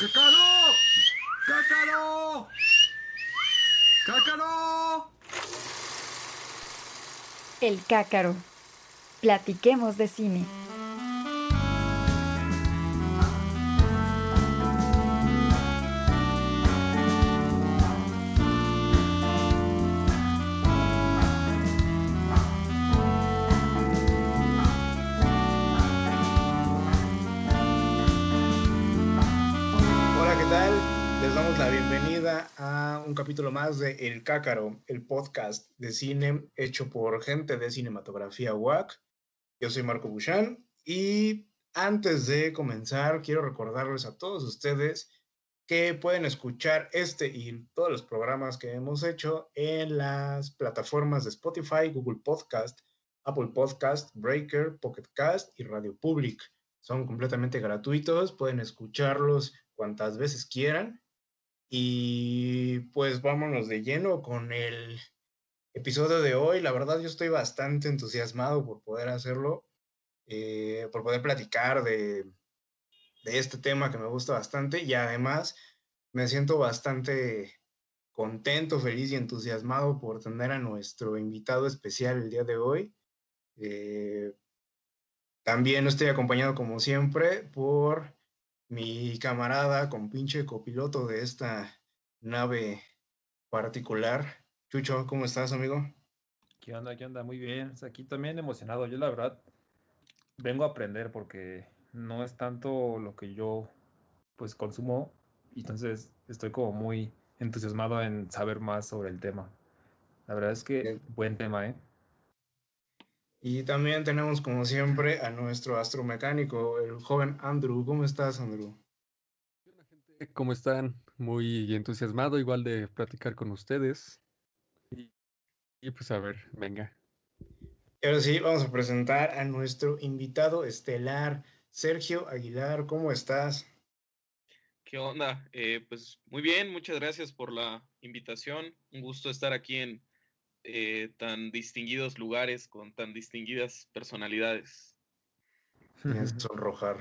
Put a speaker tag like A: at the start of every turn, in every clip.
A: ¡Cácaro! ¡Cácaro! ¡Cácaro!
B: El cácaro. Platiquemos de cine.
C: Un capítulo más de El Cácaro, el podcast de cine hecho por gente de cinematografía WAC. Yo soy Marco Buchan y antes de comenzar quiero recordarles a todos ustedes que pueden escuchar este y todos los programas que hemos hecho en las plataformas de Spotify, Google Podcast, Apple Podcast, Breaker, Pocket Cast y Radio Public. Son completamente gratuitos, pueden escucharlos cuantas veces quieran. Y pues vámonos de lleno con el episodio de hoy. La verdad yo estoy bastante entusiasmado por poder hacerlo, eh, por poder platicar de, de este tema que me gusta bastante y además me siento bastante contento, feliz y entusiasmado por tener a nuestro invitado especial el día de hoy. Eh, también estoy acompañado como siempre por mi camarada con pinche copiloto de esta nave particular. Chucho, ¿cómo estás, amigo?
D: ¿Qué onda? ¿Qué onda? Muy bien. Pues Aquí también emocionado. Yo la verdad vengo a aprender porque no es tanto lo que yo pues consumo y entonces estoy como muy entusiasmado en saber más sobre el tema. La verdad es que buen tema, ¿eh?
C: Y también tenemos como siempre a nuestro astromecánico, el joven Andrew. ¿Cómo estás, Andrew?
E: ¿Cómo están? Muy entusiasmado igual de platicar con ustedes. Y, y pues a ver, venga.
C: Y ahora sí, vamos a presentar a nuestro invitado estelar, Sergio Aguilar. ¿Cómo estás?
F: ¿Qué onda? Eh, pues muy bien, muchas gracias por la invitación. Un gusto estar aquí en eh, tan distinguidos lugares con tan distinguidas personalidades.
C: Hace sonrojar.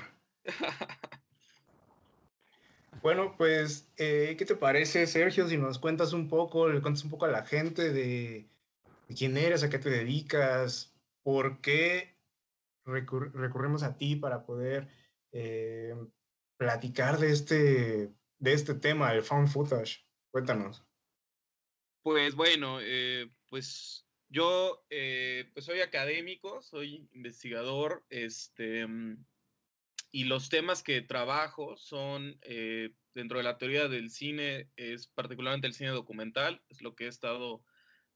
C: Bueno, pues, eh, ¿qué te parece, Sergio, si nos cuentas un poco, le cuentas un poco a la gente de, quién eres, a qué te dedicas, por qué recur- a ti para poder eh, platicar de este, de este tema, el found footage? Cuéntanos.
F: Pues bueno, eh, pues yo eh, pues soy académico, soy investigador, este, mm, y los temas que trabajo son eh, dentro de la teoría del cine, es particularmente el cine documental, es lo que he estado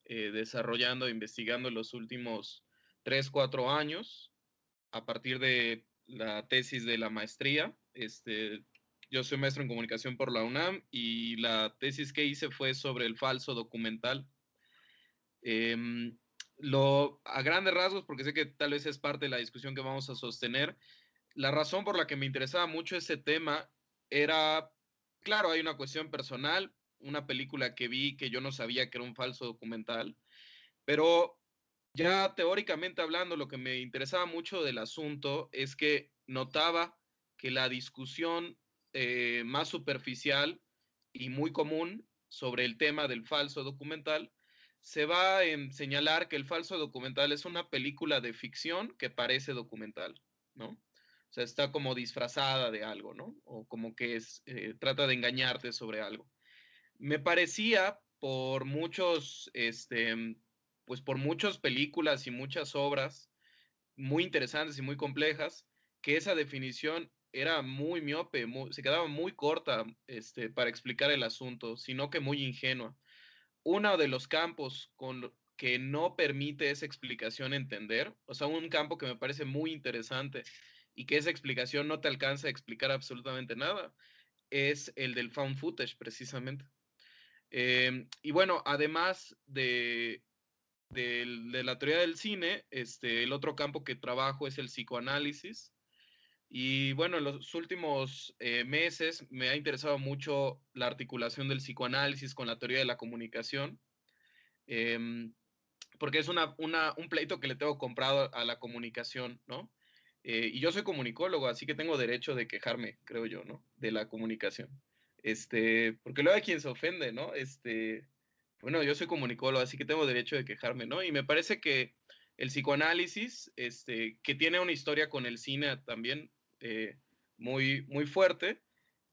F: desarrollando e investigando en los últimos 3, 4 años, a partir de la tesis de la maestría. Este, yo soy maestro en comunicación por la UNAM y la tesis que hice fue sobre el falso documental. Em, lo, a grandes rasgos, porque sé que tal vez es parte de la discusión que vamos a sostener, la razón por la que me interesaba mucho ese tema era, claro, hay una cuestión personal, una película que vi que yo no sabía que era un falso documental, pero ya teóricamente hablando, lo que me interesaba mucho del asunto es que notaba que la discusión eh, más superficial y muy común sobre el tema del falso documental se va en señalar que el falso documental es una película de ficción que parece documental, ¿no? O sea, está como disfrazada de algo, ¿no? O como que es, eh, trata de engañarte sobre algo. Me parecía por muchos, este, pues por muchas películas y muchas obras muy interesantes y muy complejas, que esa definición era muy miope, se quedaba muy corta este, para explicar el asunto, sino que muy ingenua. Uno de los campos que no permite esa explicación entender, o sea, un campo que me parece muy interesante y que esa explicación no te alcanza a explicar absolutamente nada, es el del found footage, precisamente. Em, y bueno, además de, del- de la teoría del cine, este, el otro campo que trabajo es el psicoanálisis. Y bueno, en los últimos eh, meses me ha interesado mucho la articulación del psicoanálisis con la teoría de la comunicación, em, porque es una, un pleito que le tengo comprado a la comunicación, ¿no? Eh, y yo soy comunicólogo, así que tengo derecho de quejarme, creo yo, ¿no? De la comunicación. Este, porque luego hay quien se ofende, ¿no? Este, bueno, yo soy comunicólogo, así que tengo derecho de quejarme, ¿no? Y me parece que el psicoanálisis, este, que tiene una historia con el cine también eh, muy, muy fuerte,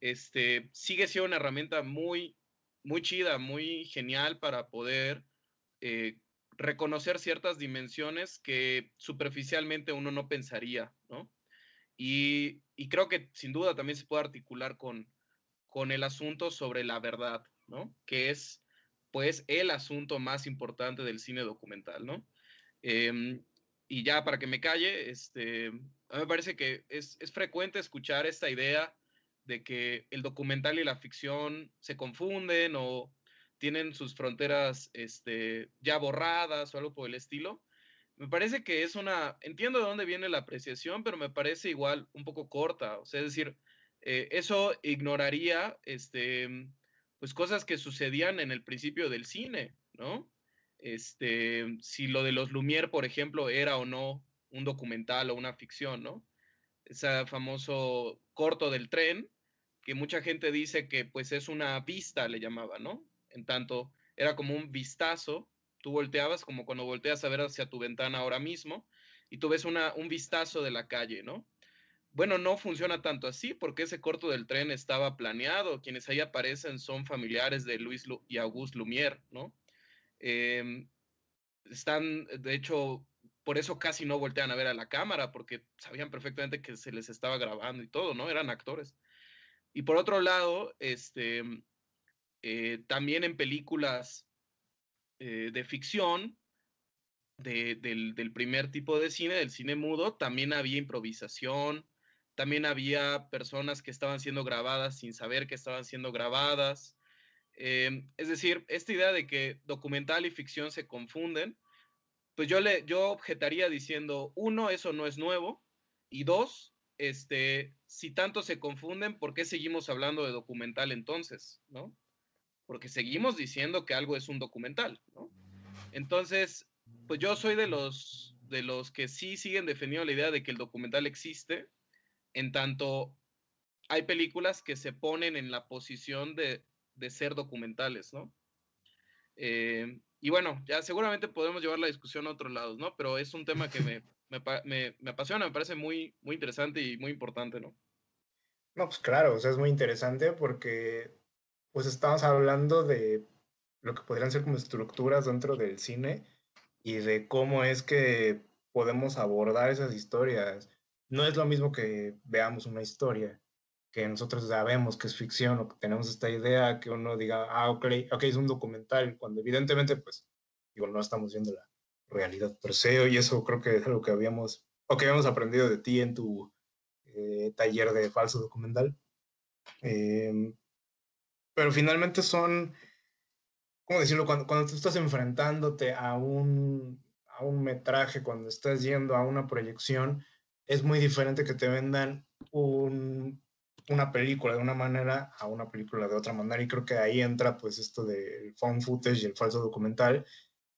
F: este, sigue siendo una herramienta muy, muy chida, muy genial para poder eh, reconocer ciertas dimensiones que superficialmente uno no pensaría, ¿no? Y, creo que sin duda también se puede articular con, con el asunto sobre la verdad, ¿no? Que es, pues, el asunto más importante del cine documental, ¿no? Em, y ya para que me calle, este, me parece que es, es frecuente escuchar esta idea de que el documental y la ficción se confunden o tienen sus fronteras este, ya borradas o algo por el estilo. Me parece que es una, entiendo de dónde viene la apreciación, pero me parece igual un poco corta. O sea, es decir, eh, eso ignoraría este, pues cosas que sucedían en el principio del cine, ¿no? Este, si lo de los Lumière, por ejemplo, era o no un documental o una ficción, ¿no? Ese famoso corto del tren, que mucha gente dice que pues es una vista, le llamaba, ¿no? en tanto era como un vistazo, tú volteabas como cuando volteas a ver hacia tu ventana ahora mismo y tú ves una, un vistazo de la calle, ¿no? Bueno, no funciona tanto así porque ese corto del tren estaba planeado, quienes ahí aparecen son familiares de Luis y Auguste Lumière, ¿no? Em, están, de hecho, por eso casi no voltean a ver a la cámara, porque sabían perfectamente que se les estaba grabando y todo, ¿no? Eran actores. Y por otro lado, este, eh, también en películas eh, de ficción, del, primer tipo de cine, del cine mudo, también había improvisación, también había personas que estaban siendo grabadas sin saber que estaban siendo grabadas. Em, es decir, esta idea de que documental y ficción se confunden, pues yo, le, yo objetaría diciendo, uno, eso no es nuevo, y dos, este, si tanto se confunden, ¿por qué seguimos hablando de documental entonces? ¿no? porque seguimos diciendo que algo es un documental, ¿no? Entonces, pues yo soy de los, de los que sí siguen defendiendo la idea de que el documental existe, en tanto hay películas que se ponen en la posición de, ser documentales, ¿no? Eh, y bueno, ya seguramente podemos llevar la discusión a otros lados, ¿no? Pero es un tema que me, me, me, apasiona, me parece muy, muy interesante y muy importante, ¿no?
C: No, pues claro, o sea, es muy interesante porque pues estamos hablando de lo que podrían ser como estructuras dentro del cine y de cómo es que podemos abordar esas historias. No es lo mismo que veamos una historia, que nosotros sabemos que es ficción o que tenemos esta idea, que uno diga, ah, ok, okay es un documental, cuando evidentemente, pues, digo, no estamos viendo la realidad per se, y eso creo que es algo que habíamos, o que habíamos aprendido de ti en tu eh, taller de falso documental. Eh, pero finalmente son, ¿cómo decirlo? Cuando, cuando tú estás enfrentándote a un, a un metraje, cuando estás yendo a una proyección, es muy diferente que te vendan un, una película de una manera a una película de otra manera. Y creo que ahí entra pues esto del found footage y el falso documental.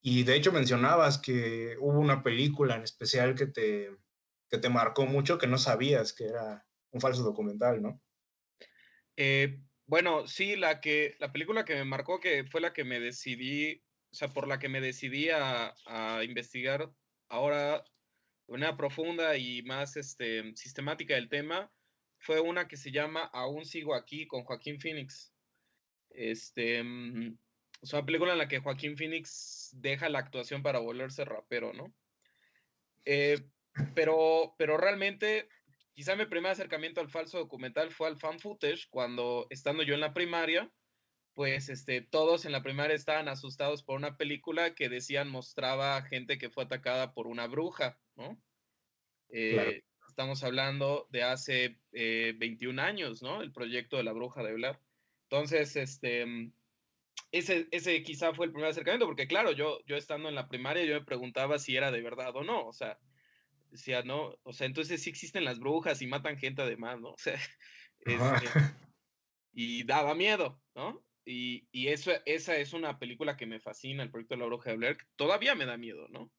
C: Y de hecho mencionabas que hubo una película en especial que te, que te marcó mucho que no sabías que era un falso documental, ¿no?
F: Eh, bueno, sí, la que, la película que me marcó, que fue la que me decidí, o sea, por la que me decidí a, investigar ahora de manera profunda y más este, sistemática del tema, fue una que se llama Aún sigo aquí con Joaquín Phoenix. Este, mm, es una película en la que Joaquín Phoenix deja la actuación para volverse rapero, ¿no? Eh, pero, pero realmente Quizá mi primer acercamiento al falso documental fue al fan footage, cuando estando yo en la primaria, pues este, todos en la primaria estaban asustados por una película que decían mostraba gente que fue atacada por una bruja, ¿no? Eh, estamos hablando de hace 21 eh, años, ¿no? El proyecto de la bruja de Blair. Entonces, este, ese, ese quizá fue el primer acercamiento, porque claro, yo, yo estando en la primaria, yo me preguntaba si era de verdad o no, o sea, decía, no, o sea, entonces sí existen las brujas y matan gente además, ¿no? O sea, este, y daba miedo, ¿no? Y, y, eso, esa es una película que me fascina, el proyecto de la bruja de Blair, todavía me da miedo, ¿no?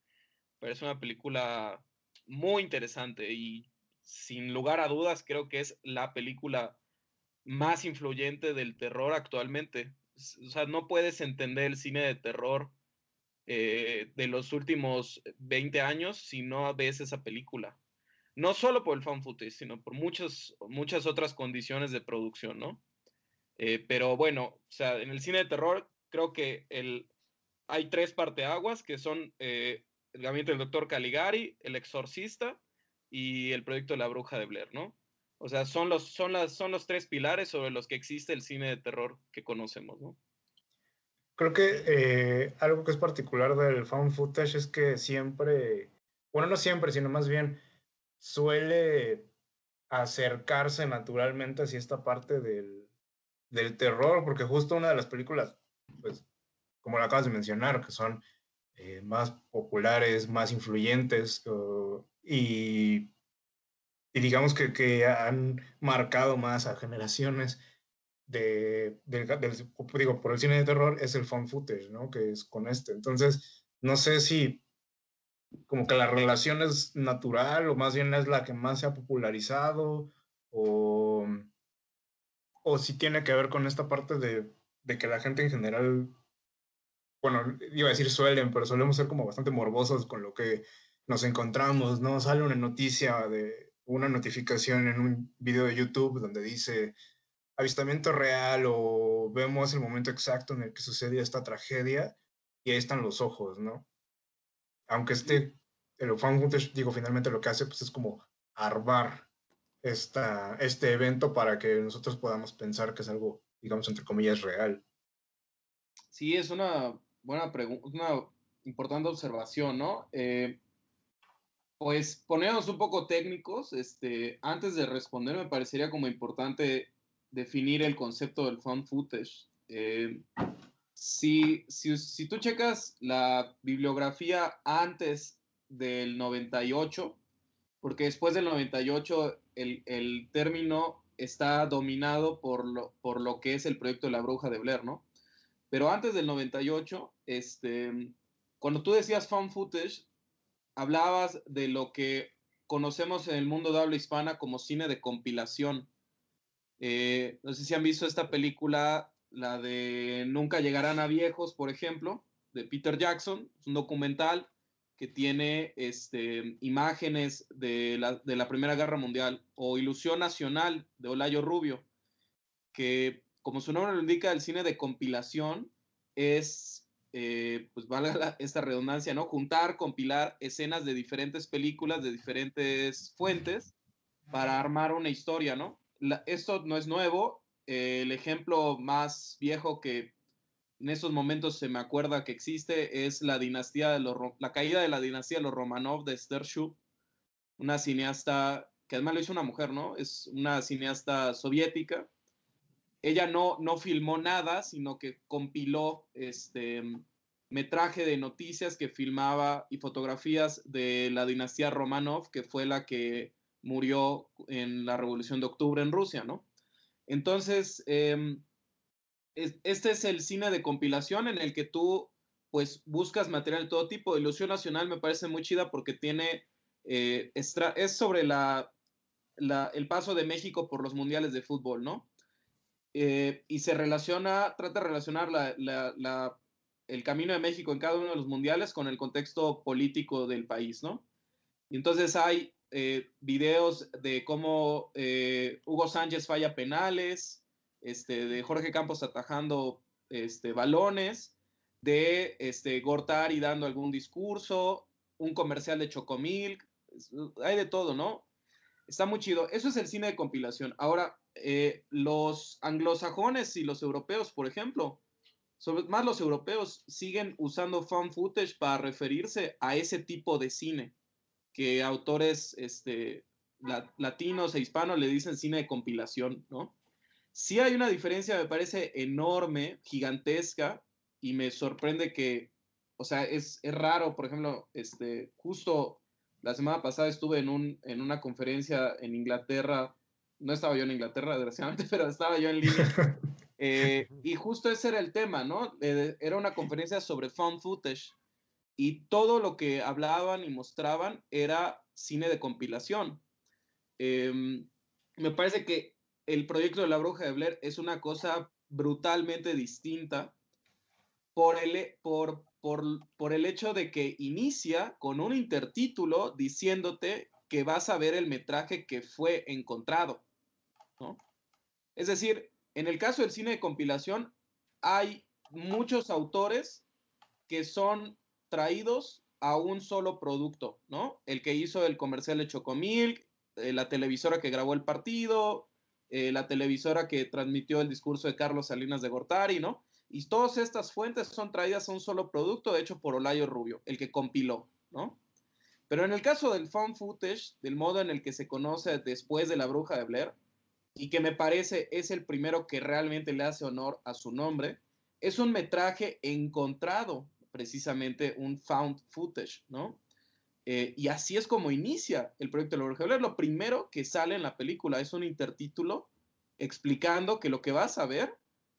F: Pero es una película muy interesante y, sin lugar a dudas, creo que es la película más influyente del terror actualmente. O sea, no puedes entender el cine de terror eh, de los últimos 20 años si no ves esa película. No solo por el fan footage, sino por muchas, muchas otras condiciones de producción, ¿no? Eh, pero bueno, o sea, en el cine de terror creo que el, hay tres parteaguas que son eh, el gabinete del doctor Caligari, el exorcista y el proyecto de la bruja de Blair, ¿no? O sea, son los, son, las, son los tres pilares sobre los que existe el cine de terror que conocemos, ¿no?
C: Creo que eh, algo que es particular del found footage es que siempre, bueno, no siempre, sino más bien suele acercarse naturalmente hacia esta parte del, del terror, porque justo una de las películas, pues, como lo acabas de mencionar, que son eh, más populares, más influyentes y, y, digamos que, que, han marcado más a generaciones de, de, digo, por el cine de terror es el found footage, ¿no? Que es con este. Entonces, no sé si como que la relación es natural o más bien es la que más se ha popularizado o, o si tiene que ver con esta parte de, de que la gente en general bueno, iba a decir suelen, pero solemos ser como bastante morbosos con lo que nos encontramos, ¿no? Sale una noticia de una notificación en un video de YouTube donde dice avistamiento real o vemos el momento exacto en el que sucedió esta tragedia y ahí están los ojos, ¿no? Aunque este, el fan footage, digo, finalmente lo que hace pues es como armar esta, este evento para que nosotros podamos pensar que es algo, digamos, entre comillas, real.
F: Sí, es una buena pregunta, una importante observación, ¿no? Eh, pues ponernos un poco técnicos, este, antes de responder me parecería como importante definir el concepto del found footage. Eh, si, si, si, tú checas la bibliografía antes del 98, porque después del 98 el, el término está dominado por lo, por lo que es el proyecto de la bruja de Blair, ¿no? Pero antes del 98, este, cuando tú decías found footage, hablabas de lo que conocemos en el mundo de habla hispana como cine de compilación. Eh, no sé si han visto esta película, la de Nunca llegarán a viejos, por ejemplo, de Peter Jackson. Es un documental que tiene este, imágenes de la, de la Primera Guerra Mundial, o Ilusión Nacional de Olayo Rubio, que como su nombre lo indica, el cine de compilación es, eh, pues valga esta redundancia, ¿no? Juntar, compilar escenas de diferentes películas, de diferentes fuentes, para armar una historia, ¿no? esto no es nuevo. Eh, el ejemplo más viejo que en esos momentos se me acuerda que existe es la dinastía de los, la caída de la dinastía de los Romanov de Esther Shub, una cineasta que además lo hizo una mujer, ¿no? Es una cineasta soviética ella no, no filmó nada, sino que compiló este metraje de noticias que filmaba y fotografías de la dinastía Romanov, que fue la que murió en la Revolución de Octubre en Rusia, ¿no? Entonces, em, este es el cine de compilación en el que tú, pues, buscas material de todo tipo. Ilusión Nacional me parece muy chida porque tiene, eh, es sobre la, el paso de México por los mundiales de fútbol, ¿no? Eh, y se relaciona, trata de relacionar el camino de México en cada uno de los mundiales con el contexto político del país, ¿no? Y entonces hay eh, videos de cómo eh, Hugo Sánchez falla penales, este, de Jorge Campos atajando este, balones, de este, Gortari dando algún discurso, un comercial de Chocomilk, hay de todo, ¿no? Está muy chido. Eso es el cine de compilación. Ahora, eh, los anglosajones y los europeos, por ejemplo, sobre, más los europeos, siguen usando found footage para referirse a ese tipo de cine que autores este, latinos e hispanos le dicen cine de compilación, ¿no? Sí hay una diferencia, me parece enorme, gigantesca, y me sorprende que, o sea, es, es raro, por ejemplo, este, justo la semana pasada estuve en una conferencia en Inglaterra no estaba yo en Inglaterra, desgraciadamente, pero estaba yo en línea. Eh, y justo ese era el tema, ¿no? Eh, era una conferencia sobre found footage y todo lo que hablaban y mostraban era cine de compilación. em, me parece que el proyecto de la bruja de Blair es una cosa brutalmente distinta por el, por, por, por el hecho de que inicia con un intertítulo diciéndote que vas a ver el metraje que fue encontrado. ¿No? Es decir, en el caso del cine de compilación, hay muchos autores que son traídos a un solo producto, ¿no? El que hizo el comercial de Chocomilk, eh, la televisora que grabó el partido, eh, la televisora que transmitió el discurso de Carlos Salinas de Gortari, ¿no? Y todas estas fuentes son traídas a un solo producto hecho por Olayo Rubio, el que compiló, ¿no? Pero en el caso del found footage, del modo en el que se conoce después de la bruja de Blair, y que me parece es el primero que realmente le hace honor a su nombre, es un metraje encontrado, precisamente un found footage, ¿no? Eh, y así es como inicia el proyecto de Blair. Lo primero que sale en la película es un intertítulo explicando que lo que vas a ver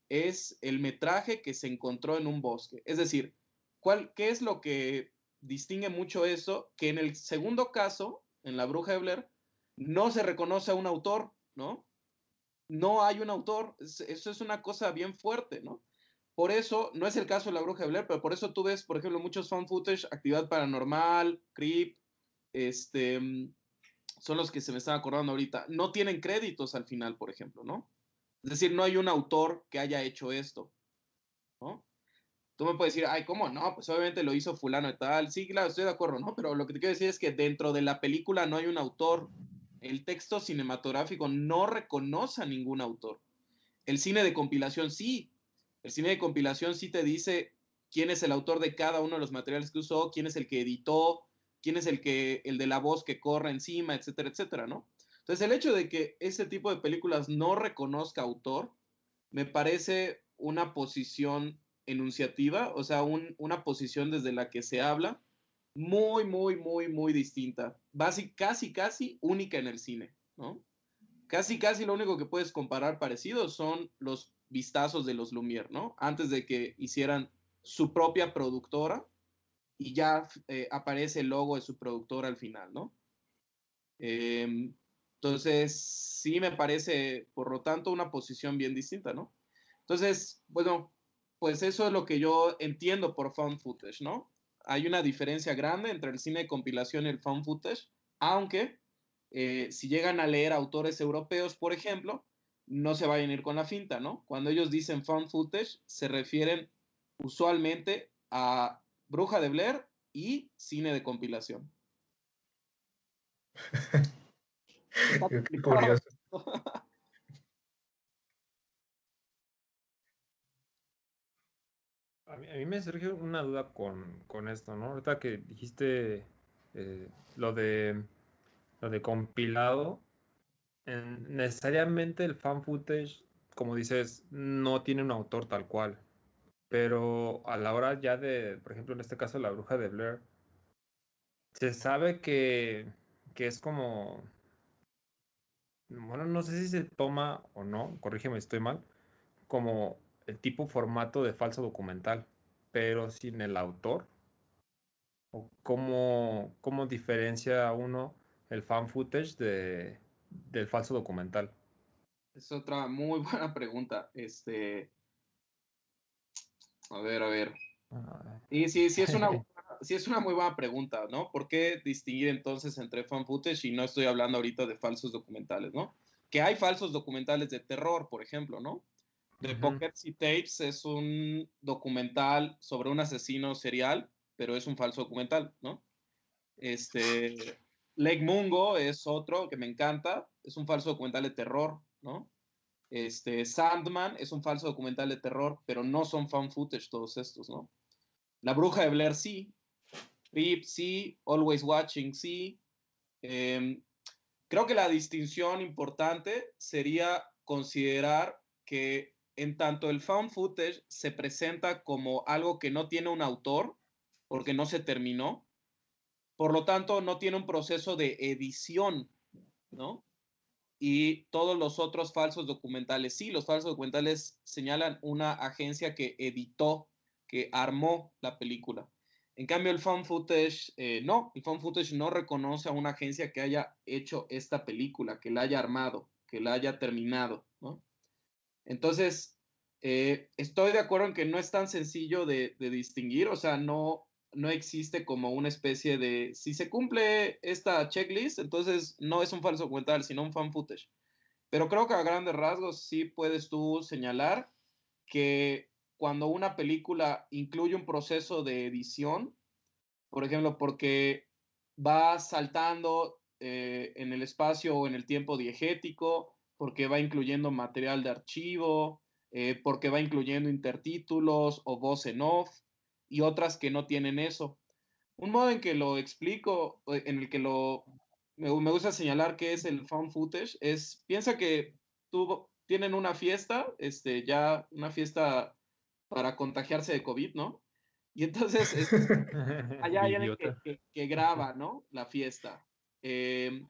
F: es el metraje que se encontró en un bosque. Es decir, ¿cuál, ¿qué es lo que distingue mucho eso? Que en el segundo caso, en La Bruja de Blair, no se reconoce a un autor, ¿no? No hay un autor. Eso es una cosa bien fuerte, ¿no? Por eso, no es el caso de La Bruja de Blair, pero por eso tú ves, por ejemplo, muchos fan footage, Actividad Paranormal, Creep, este, son los que se me están acordando ahorita. No tienen créditos al final, por ejemplo, ¿no? Es decir, no hay un autor que haya hecho esto, ¿no? Tú me puedes decir, ay, ¿cómo no? Pues obviamente lo hizo fulano y tal. Sí, claro, estoy de acuerdo, ¿no? Pero lo que te quiero decir es que dentro de la película no hay un autor. El texto cinematográfico no reconoce a ningún autor. El cine de compilación sí. El cine de compilación sí te dice quién es el autor de cada uno de los materiales que usó, quién es el que editó, quién es el que el de la voz que corre encima, etcétera, etcétera, ¿no? Entonces, el hecho de que ese tipo de películas no reconozca autor, me parece una posición enunciativa, o sea, un, una posición desde la que se habla muy, muy, muy, muy distinta. Basi, casi, casi única en el cine, ¿no? Casi, casi lo único que puedes comparar parecido son los vistazos de los Lumière, ¿no? Antes de que hicieran su propia productora y ya eh, aparece el logo de su productora al final, ¿no? Eh, entonces, sí me parece, por lo tanto, una posición bien distinta, ¿no? Entonces, bueno, pues eso es lo que yo entiendo por found footage, ¿no? Hay una diferencia grande entre el cine de compilación y el found footage, aunque eh, si llegan a leer autores europeos, por ejemplo, no se vayan a ir con la finta, ¿no? Cuando ellos dicen found footage, se refieren usualmente a Bruja de Blair y cine de compilación.
C: Qué curioso.
D: A mí, me surge una duda con, con esto, ¿no? Ahorita que dijiste eh, lo de lo de compilado, en- necesariamente el fan footage, como dices, no tiene un autor tal cual. Pero a la hora ya de, por ejemplo, en este caso, La Bruja de Blair, se sabe que, que es como, bueno, no sé si se toma o no, corrígeme si estoy mal, como el tipo formato de falso documental, pero sin el autor. ¿O cómo, cómo diferencia uno el fan footage de, del falso documental?
F: Es otra muy buena pregunta. Este, a ver, a ver.
D: Ah,
F: Y sí, sí es una, sí es una muy buena pregunta, ¿no? ¿Por qué distinguir entonces entre fan footage y no estoy hablando ahorita de falsos documentales, ¿no? Que hay falsos documentales de terror, por ejemplo, ¿no? The. Pockets y Tapes es un documental sobre un asesino serial, pero es un falso documental, ¿no? Este, Lake Mungo es otro que me encanta, es un falso documental de terror, ¿no? Este, Sandman es un falso documental de terror, pero no son fan footage todos estos, ¿no? La Bruja de Blair sí, Creep sí, Always Watching sí. Em, creo que la distinción importante sería considerar que en tanto el found footage se presenta como algo que no tiene un autor, porque no se terminó, por lo tanto no tiene un proceso de edición, ¿no? Y todos los otros falsos documentales, sí, los falsos documentales señalan una agencia que editó, que armó la película. En cambio, el fan footage, eh, no, el fan footage no reconoce a una agencia que haya hecho esta película, que la haya armado, que la haya terminado. Entonces, eh, estoy de acuerdo en que no es tan sencillo de, de, distinguir, o sea, no, no existe como una especie de, si se cumple esta checklist, entonces no es un falso documental, sino un fan footage. Pero creo que a grandes rasgos sí puedes tú señalar que cuando una película incluye un proceso de edición, por ejemplo, porque va saltando eh, en el espacio o en el tiempo diegético, porque va incluyendo material de archivo, eh, porque va incluyendo intertítulos o voz en off y otras que no tienen eso. Un modo en que lo explico, eh, en el que lo me, me gusta señalar que es el found footage, es piensa que tú tienen una fiesta, este, ya una fiesta para contagiarse de COVID, ¿no? Y entonces es, allá hay alguien que, que, que, graba, ¿no? La fiesta. Eh,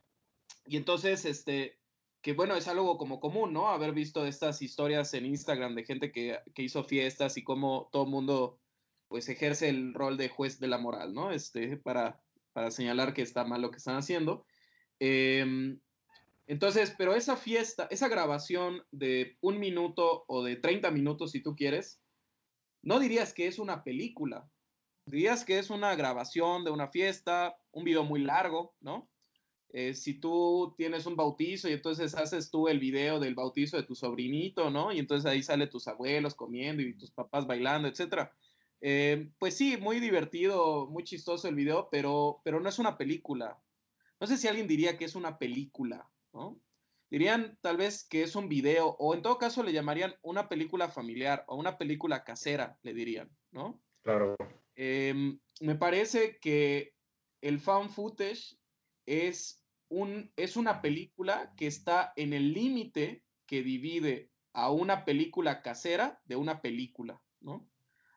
F: y entonces, este, que bueno, es algo como común, ¿no? Haber visto estas historias en Instagram de gente que, que hizo fiestas y cómo todo el mundo, pues, ejerce el rol de juez de la moral, ¿no? Este, para, para señalar que está mal lo que están haciendo. Eh, entonces, pero esa fiesta, esa grabación de un minuto o de 30 minutos, si tú quieres, no dirías que es una película, dirías que es una grabación de una fiesta, un video muy largo, ¿no? Eh, si tú tienes un bautizo y entonces haces tú el video del bautizo de tu sobrinito, ¿no? Y entonces ahí sale tus abuelos comiendo y tus papás bailando, etcétera. Eh, pues sí, muy divertido, muy chistoso el video, pero, pero no es una película. No sé si alguien diría que es una película, ¿no? Dirían tal vez que es un video, o en todo caso le llamarían una película familiar o una película casera, le dirían, ¿no?
C: Claro.
F: Eh, me parece que el fan footage es, es una película que está en el límite que divide a una película casera de una película, ¿no?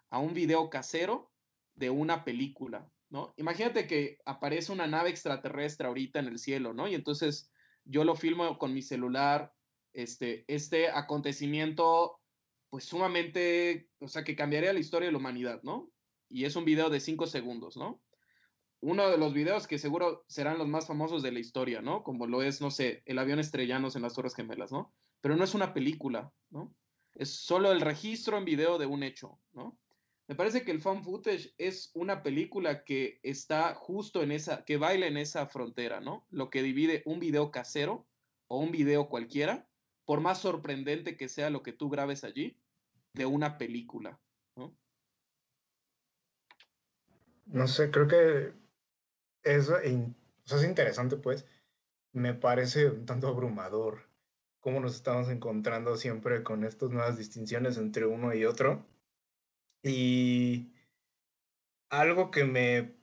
F: A un video casero de una película, ¿no? Imagínate que aparece una nave extraterrestre ahorita en el cielo, ¿no? Y entonces yo lo filmo con mi celular, este, este acontecimiento, pues sumamente, o sea, que cambiaría la historia de la humanidad, ¿no? Y es un video de cinco segundos, ¿no? Uno de los videos que seguro serán los más famosos de la historia, ¿no? Como lo es, no sé, el avión estrellanos en las Torres Gemelas, ¿no? Pero no es una película, ¿no? Es solo el registro en video de un hecho, ¿no? Me parece que el fan footage es una película que está justo en esa, que baila en esa frontera, ¿no? Lo que divide un video casero o un video cualquiera, por más sorprendente que sea lo que tú grabes allí, de una película, ¿no?
C: No sé, creo que sea, es interesante, pues. Me parece un tanto abrumador cómo nos estamos encontrando siempre con estas nuevas distinciones entre uno y otro. Y algo que me,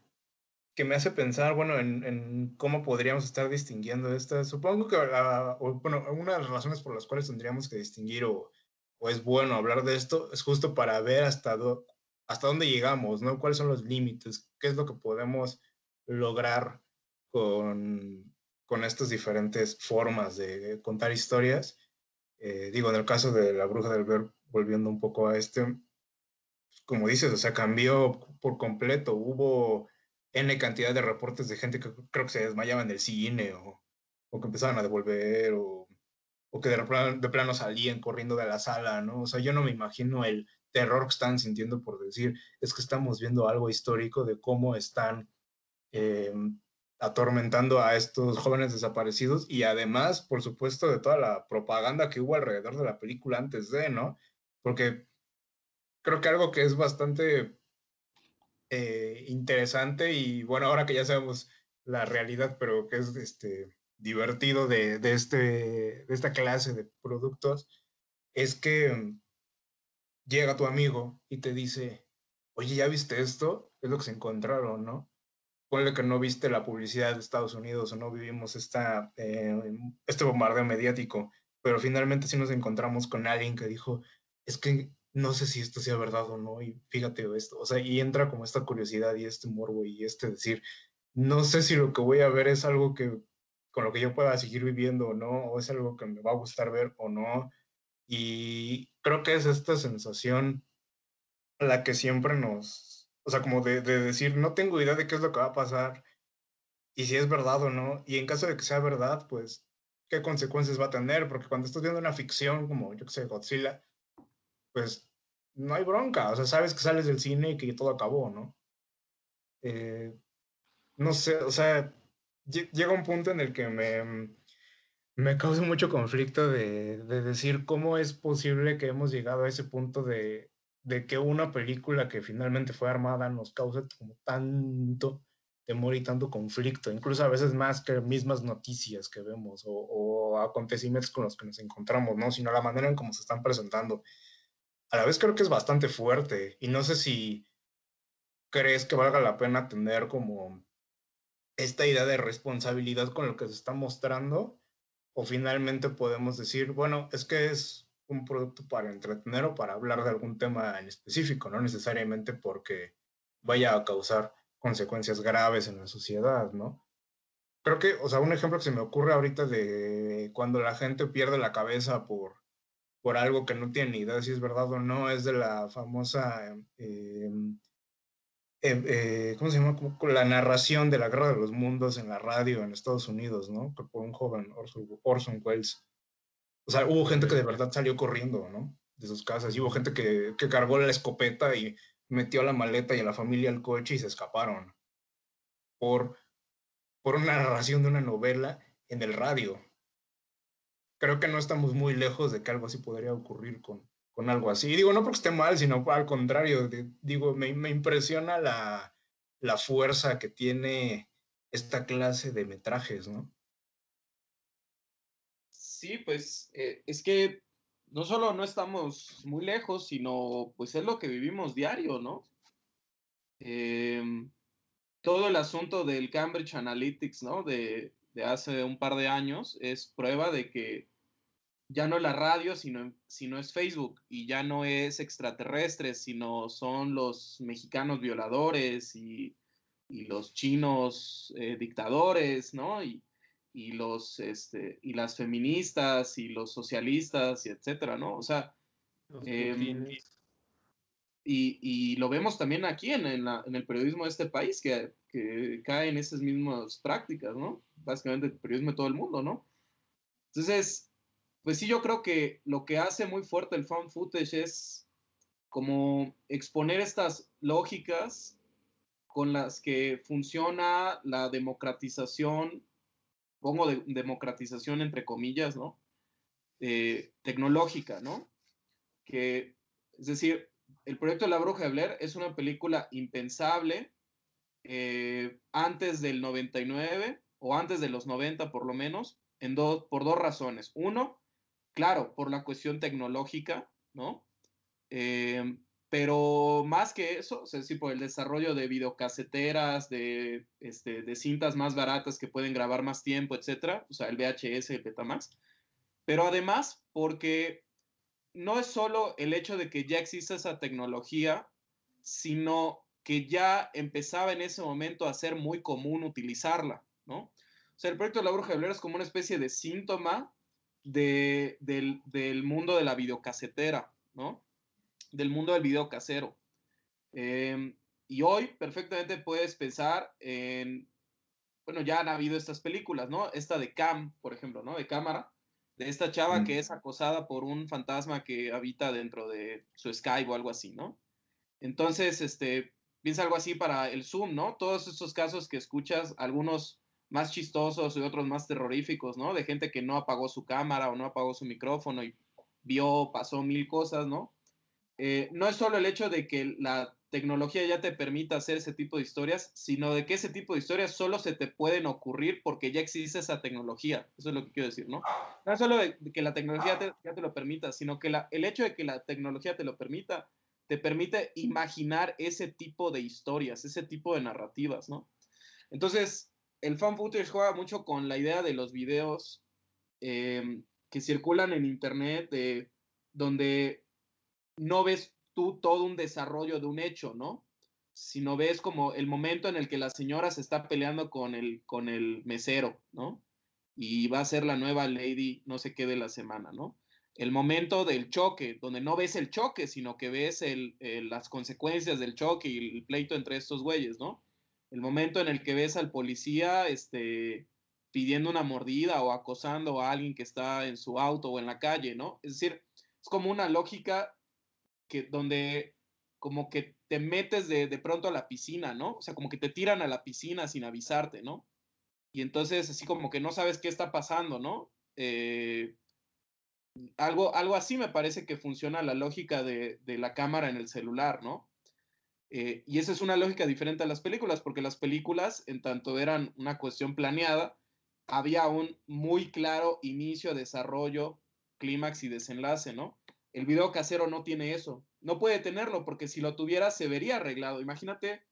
C: que me hace pensar, bueno, en, cómo podríamos estar distinguiendo estas, supongo que, o, bueno, una de las razones por las cuales tendríamos que distinguir o, o es bueno hablar de esto es justo para ver hasta, do, hasta dónde llegamos, ¿no? ¿Cuáles son los límites? ¿Qué es lo que podemos lograr con, con estas diferentes formas de contar historias? Eh, digo, en el caso de la bruja del ver, volviendo un poco a este, como dices, o sea, cambió por completo. Hubo N cantidad de reportes de gente que creo que se desmayaban del cine o, o que empezaban a devolver o, o que de de plano salían corriendo de la sala, ¿no? O sea, yo no me imagino el terror que están sintiendo por decir, es que estamos viendo algo histórico de cómo están eh, atormentando a estos jóvenes desaparecidos y además, por supuesto, de toda la propaganda que hubo alrededor de la película antes de, ¿no? Porque creo que algo que es bastante eh, interesante y bueno, ahora que ya sabemos la realidad, pero que es este, divertido de, este, de esta clase de productos, es que llega tu amigo y te dice, oye, ¿ya viste esto? Es lo que se encontraron, ¿no? Ponle que no viste la publicidad de Estados Unidos o no vivimos esta, eh, este bombardeo mediático, pero finalmente sí nos encontramos con alguien que dijo, es que no sé si esto sea verdad o no, y fíjate esto, o sea, y entra como esta curiosidad y este morbo y este decir, no sé si lo que voy a ver es algo que con lo que yo pueda seguir viviendo o no, o es algo que me va a gustar ver o no, y creo que es esta sensación la que siempre nos, O sea, como de, de decir, no tengo idea de qué es lo que va a pasar y si es verdad o no. Y en caso de que sea verdad, pues, ¿qué consecuencias va a tener? Porque cuando estás viendo una ficción como, yo que sé, Godzilla, pues no hay bronca. O sea, sabes que sales del cine y que todo acabó, ¿no? Eh, no sé, o sea, lle- llega un punto en el que me, me causa mucho conflicto de, de decir cómo es posible que hemos llegado a ese punto de, de que una película que finalmente fue armada nos como tanto temor y tanto conflicto, incluso a veces más que mismas noticias que vemos o, o acontecimientos con los que nos encontramos, ¿no? Sino la manera en cómo se están presentando. A la vez creo que es bastante fuerte y no sé si crees que valga la pena tener como esta idea de responsabilidad con lo que se está mostrando o finalmente podemos decir, bueno, es que es un producto para entretener o para hablar de algún tema en específico, no necesariamente porque vaya a causar consecuencias graves en la sociedad, ¿no? Creo que, o sea, un ejemplo que se me ocurre ahorita de cuando la gente pierde la cabeza por, por algo que no tiene ni idea si es verdad o no, es de la famosa eh, eh, eh, ¿cómo se llama? La narración de la Guerra de los Mundos en la radio en Estados Unidos, ¿no? Por un joven, Orson, Orson Welles. O sea, hubo gente que de verdad salió corriendo, ¿no? De sus casas. Hubo gente que, que cargó la escopeta y metió la maleta y a la familia al coche y se escaparon. Por, por una narración de una novela en el radio. Creo que no estamos muy lejos de que algo así podría ocurrir con, con algo así. Y digo, no porque esté mal, sino al contrario, digo, me, me impresiona la, la fuerza que tiene esta clase de metrajes, ¿no?
F: Sí, pues eh, es que no solo no estamos muy lejos, sino pues es lo que vivimos diario, ¿no? Em, todo el asunto del Cambridge Analytics, ¿no? De, de hace un par de años es prueba de que ya no es la radio, sino, sino es Facebook, y ya no es extraterrestres, sino son los mexicanos violadores y, y los chinos eh, dictadores, ¿no? Y, y los este, y las feministas y los socialistas y etcétera, ¿no? O sea,
D: Putines.
F: y, y lo vemos también aquí en, en la- en el periodismo de este país, que, que cae en esas mismas prácticas, ¿no? Básicamente el periodismo de todo el mundo, ¿no? Entonces, pues sí, yo creo que lo que hace muy fuerte el fan footage es como exponer estas lógicas con las que funciona la democratización, pongo de- democratización entre comillas, ¿no? Eh, tecnológica, ¿no? Que, es decir, el proyecto de la Bruja de Blair es una película impensable eh, antes del 99 o antes de los 90 por lo menos, en do- por dos razones. Uno, claro, por la cuestión tecnológica, ¿no? Eh, pero más que eso, o sea, sí, por el desarrollo de videocaseteras, de, este, de cintas más baratas que pueden grabar más tiempo, etcétera, o sea, el VHS, el Betamax. Pero además, porque no es solo el hecho de que ya exista esa tecnología, sino que ya empezaba en ese momento a ser muy común utilizarla, ¿no? O sea, el proyecto de la Bruja de Blair es como una especie de síntoma de, del, del mundo de la videocasetera, ¿no? Del mundo del video casero. Eh, y hoy perfectamente puedes pensar en, bueno, ya han habido estas películas, ¿no? Esta de Cam, por ejemplo, ¿no? De cámara, de esta chava
C: Mm.
F: que es acosada por un fantasma que habita dentro de su Skype o algo así, ¿no? Entonces, este, piensa algo así para el Zoom, ¿no? Todos estos casos que escuchas, algunos más chistosos y otros más terroríficos, ¿no? De gente que no apagó su cámara o no apagó su micrófono y vio, pasó mil cosas, ¿no? Eh, no es solo el hecho de que la tecnología ya te permita hacer ese tipo de historias, sino de que ese tipo de historias solo se te pueden ocurrir porque ya existe esa tecnología. Eso es lo que quiero decir, ¿no? No es solo que la tecnología te, ya te lo permita, sino que el hecho de que la tecnología te lo permita, te permite imaginar ese tipo de historias, ese tipo de narrativas, ¿no? Entonces, el fan footage juega mucho con la idea de los videos eh, que circulan en internet, de, donde no ves tú todo un desarrollo de un hecho, ¿no? Sino ves como el momento en el que la señora se está peleando con el, con el mesero, ¿no? Y va a ser la nueva lady, no sé qué de la semana, ¿no? el momento del choque, donde no ves el choque, sino que ves el, las consecuencias del choque y el pleito entre estos güeyes, ¿no? El momento en el que ves al policía este, pidiendo una mordida o acosando a alguien que está en su auto o en la calle, ¿no? Es decir, es como una lógica que donde como que te metes de, de pronto a la piscina, ¿no? O sea, como que te tiran a la piscina sin avisarte, ¿no? Y entonces así como que no sabes qué está pasando, ¿no? Eh, algo, algo así me parece que funciona la lógica de, la cámara en el celular, ¿no? Eh, y esa es una lógica diferente a las películas, porque las películas, en tanto eran una cuestión planeada, había un muy claro inicio, desarrollo, clímax y desenlace, ¿no? El video casero no tiene eso. No puede tenerlo, porque si lo tuviera, se vería arreglado. Imagínate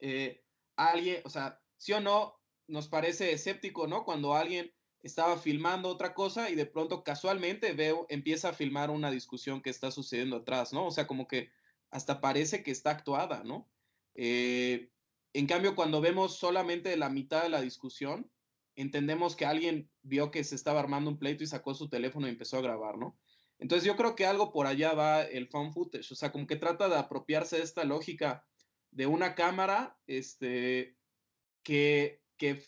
F: eh, alguien, o sea, sí o no, nos parece escéptico, ¿no? Cuando alguien estaba filmando otra cosa y de pronto casualmente veo, empieza a filmar una discusión que está sucediendo atrás, ¿no? O sea, como que hasta parece que está actuada, ¿no? Eh, en cambio, cuando vemos solamente la mitad de la discusión, entendemos que alguien vio que se estaba armando un pleito y sacó su teléfono y empezó a grabar, ¿no? Entonces yo creo que algo por allá va el fan footage, o sea, como que trata de apropiarse de esta lógica de una cámara, este, que, que,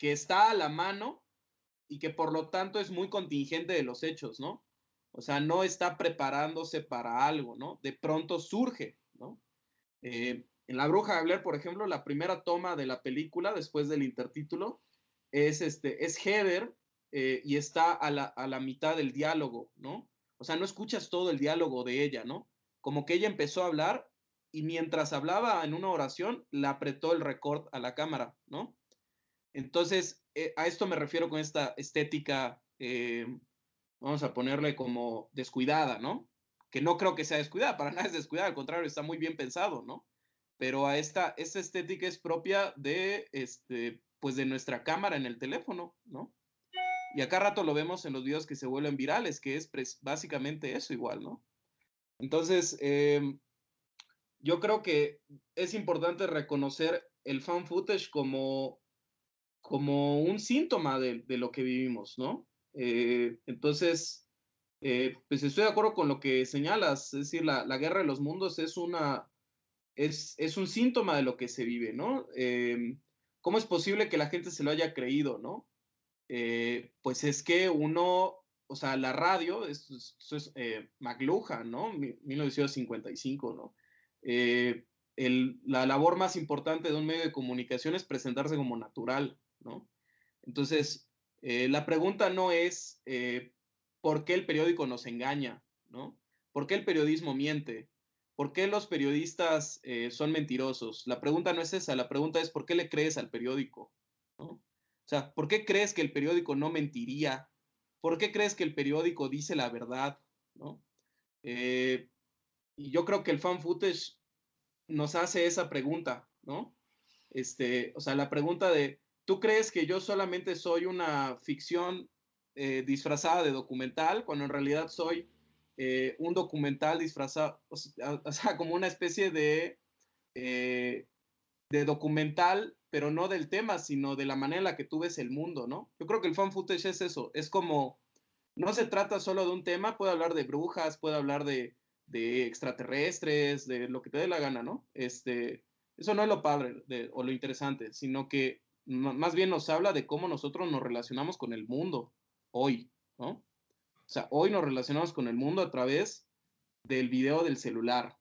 F: está a la mano y que por lo tanto es muy contingente de los hechos, ¿no? O sea, no está preparándose para algo, ¿no? De pronto surge, ¿no? Eh, en La Bruja de Blair, por ejemplo, la primera toma de la película, después del intertítulo, es, este, es Heather eh, y está a la, a la mitad del diálogo, ¿no? O sea, no escuchas todo el diálogo de ella, ¿no? Como que ella empezó a hablar y mientras hablaba en una oración, le apretó el record a la cámara, ¿no? Entonces, eh, a esto me refiero con esta estética, eh, vamos a ponerle como descuidada, ¿no? Que no creo que sea descuidada, para nada es descuidada, al contrario, está muy bien pensado, ¿no? Pero a esta, esta estética es propia de, este, pues de nuestra cámara en el teléfono, ¿no? Y acá rato lo vemos en los videos que se vuelven virales, que es básicamente eso igual, ¿no? Entonces, em, yo creo que es importante reconocer el fan footage como como un síntoma de, lo que vivimos, ¿no? Eh, entonces, eh, pues estoy de acuerdo con lo que señalas, es decir, la, guerra de los mundos es una, es, es, un síntoma de lo que se vive, ¿no? Eh, ¿Cómo es posible que la gente se lo haya creído, ¿no? Pues es que uno, o sea, la radio, esto es, McLuhan, ¿no? 1955, ¿no? El, la labor más importante de un medio de comunicación es presentarse como natural, ¿no? Entonces, eh, la pregunta no es eh, por qué el periódico nos engaña, ¿no? ¿Por qué el periodismo miente? ¿Por qué los periodistas eh, son mentirosos? La pregunta no es esa, la pregunta es ¿por qué le crees al periódico? O sea, ¿por qué crees que el periódico no mentiría? ¿Por qué crees que el periódico dice la verdad? ¿no? y yo creo que el fan footage nos hace esa pregunta, ¿no? Este, o sea, la pregunta de, ¿Tú crees que yo solamente soy una ficción eh, disfrazada de documental, cuando en realidad soy eh, un documental disfrazado, o sea, como una especie de, eh, de documental, pero no del tema, sino de la manera en la que tú ves el mundo, ¿no? Yo creo que el fan footage es eso, es como, no se trata solo de un tema, puede hablar de brujas, puede hablar de, de extraterrestres, de lo que te dé la gana, ¿no? Este, eso no es lo padre o lo interesante, sino que más bien nos habla de cómo nosotros nos relacionamos con el mundo hoy, ¿no? O sea, hoy nos relacionamos con el mundo a través del video del celular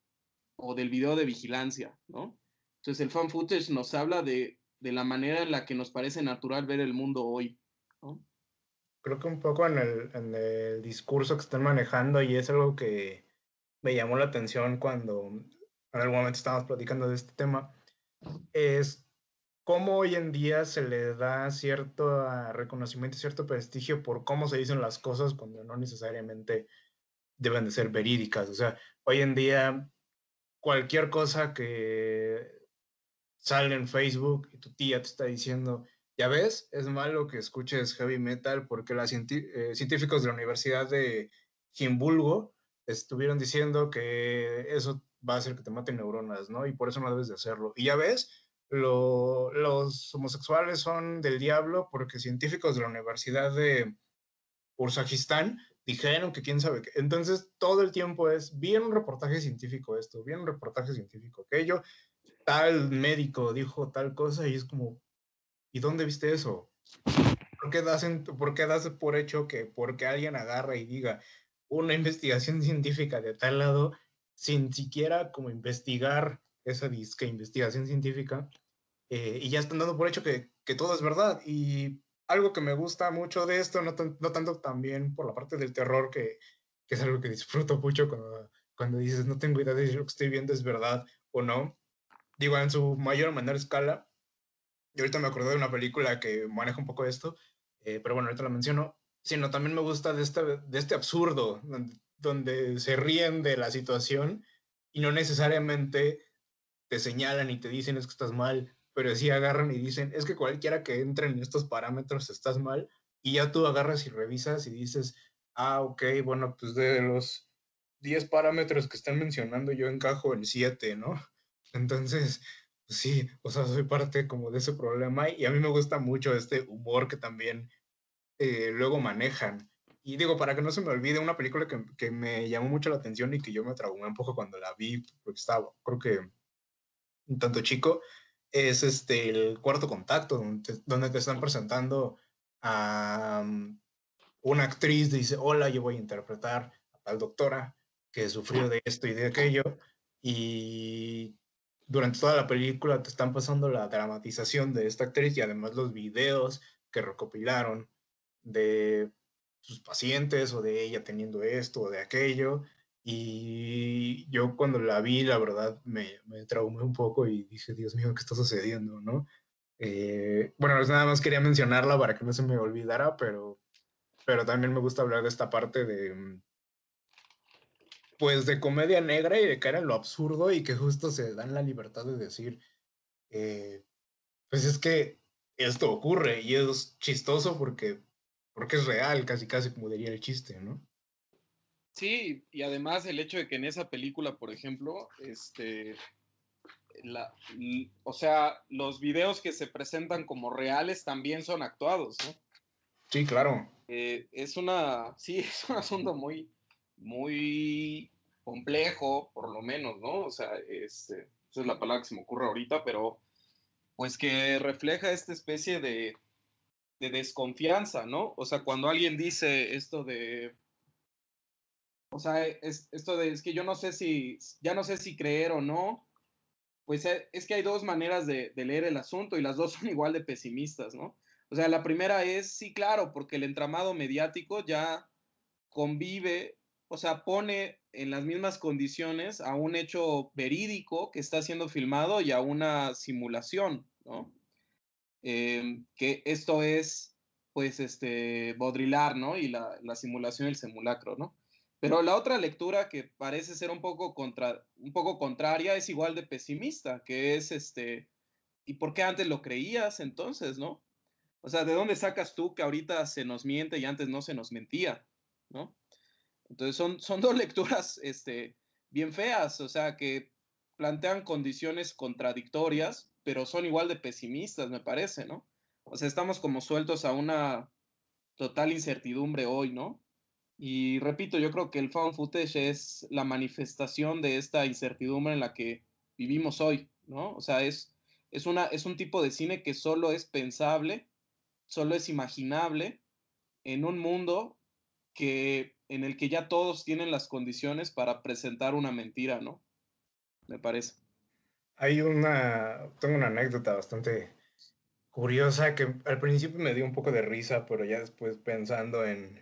F: o del video de vigilancia, ¿no? Entonces el fan footage nos habla de, la manera en la que nos parece natural ver el mundo hoy.
C: Creo que un poco en el, en el discurso que están manejando y es algo que me llamó la atención cuando en algún momento estábamos platicando de este tema, es cómo hoy en día se le da cierto ah, reconocimiento, cierto prestigio por cómo se dicen las cosas cuando no necesariamente deben de ser verídicas. O sea, hoy en día cualquier cosa que sale en Facebook y tu tía te está diciendo, ya ves, es malo que escuches heavy metal porque los eh, científicos de la Universidad de Jimbulgo estuvieron diciendo que eso va a hacer que te maten neuronas, ¿no? Y por eso no debes de hacerlo. Y ya ves, los homosexuales son del diablo porque científicos de la Universidad de Urzajistán dijeron que quién sabe qué. Entonces, todo el tiempo es, vi un reportaje científico esto, vi un reportaje científico aquello, tal médico dijo tal cosa y es como, ¿y dónde viste eso? ¿Por qué das, por, qué das por hecho que porque alguien agarra y diga una investigación científica de tal lado, sin siquiera como investigar esa disque investigación científica, eh, y ya están dando por hecho que, que todo es verdad? Y algo que me gusta mucho de esto, no, no tanto también por la parte del terror, que, que, es algo que disfruto mucho cuando, cuando dices, no tengo idea de si lo que estoy viendo es verdad o no. Digo, en su mayor o menor escala. Y ahorita me acordé de una película que maneja un poco esto, eh, pero bueno, ahorita la menciono. Sino también me gusta de este, de este absurdo, donde, donde se ríen de la situación y no necesariamente te señalan y te dicen es que estás mal, pero sí agarran y dicen, es que cualquiera que entre en estos parámetros estás mal, y ya tú agarras y revisas y dices, ah, ok, bueno, pues de los 10 parámetros que están mencionando yo encajo en 7, ¿no? Entonces, pues sí, o sea, soy parte como de ese problema y a mí me gusta mucho este humor que también eh, luego manejan. Y digo, para que no se me olvide, una película que, que, me llamó mucho la atención y que yo me traumé un poco cuando la vi, porque estaba, creo que un tanto chico, es este, el cuarto contacto, donde te, están presentando a mm, una actriz, dice, hola, yo voy a interpretar a tal doctora que sufrió de esto y de aquello, y durante toda la película te están pasando la dramatización de esta actriz y además los videos que recopilaron de sus pacientes o de ella teniendo esto o de aquello, y yo cuando la vi, la verdad, me, me traumé un poco y dije, Dios mío, ¿qué está sucediendo? ¿no? Eh, bueno, nada más quería mencionarla para que no se me olvidara, pero, pero también me gusta hablar de esta parte de, mm, pues, de comedia negra y de caer en lo absurdo y que justo se dan la libertad de decir, eh, pues es que esto ocurre y es chistoso porque, porque es real, casi casi como diría el chiste, ¿no?
F: Sí, y además el hecho de que en esa película, por ejemplo, este, la, o sea, los videos que se presentan como reales también son actuados, ¿no?
C: Sí, claro.
F: Eh, es una, sí, es un asunto muy, muy complejo, por lo menos, ¿no? O sea, este, esa es la palabra que se me ocurre ahorita, pero pues que refleja esta especie de, de desconfianza, ¿no? O sea, cuando alguien dice esto de, o sea, es, esto de, es que yo no sé si, ya no sé si creer o no, pues eh, es que hay dos maneras de, leer el asunto y las dos son igual de pesimistas, ¿no? O sea, la primera es, sí, claro, porque el entramado mediático ya convive, o sea, pone en las mismas condiciones a un hecho verídico que está siendo filmado y a una simulación, ¿no? Em, que esto es, pues, este, Baudrillard, ¿no? Y la, la simulación el simulacro, ¿no? Pero la otra lectura que parece ser un poco, contra, un poco contraria es igual de pesimista, que es este, ¿y por qué antes lo creías entonces, no? O sea, ¿de dónde sacas tú que ahorita se nos miente y antes no se nos mentía, no? Entonces son, son dos lecturas este, bien feas, o sea, que plantean condiciones contradictorias, pero son igual de pesimistas, me parece, ¿no? O sea, estamos como sueltos a una total incertidumbre hoy, ¿no? Y repito, yo creo que el found footage es la manifestación de esta incertidumbre en la que vivimos hoy, ¿no? O sea, es, es, una, es un tipo de cine que solo es pensable, solo es imaginable en un mundo que, en el que ya todos tienen las condiciones para presentar una mentira, ¿no? Me parece.
C: Hay una, tengo una anécdota bastante curiosa que al principio me dio un poco de risa, pero ya después pensando en,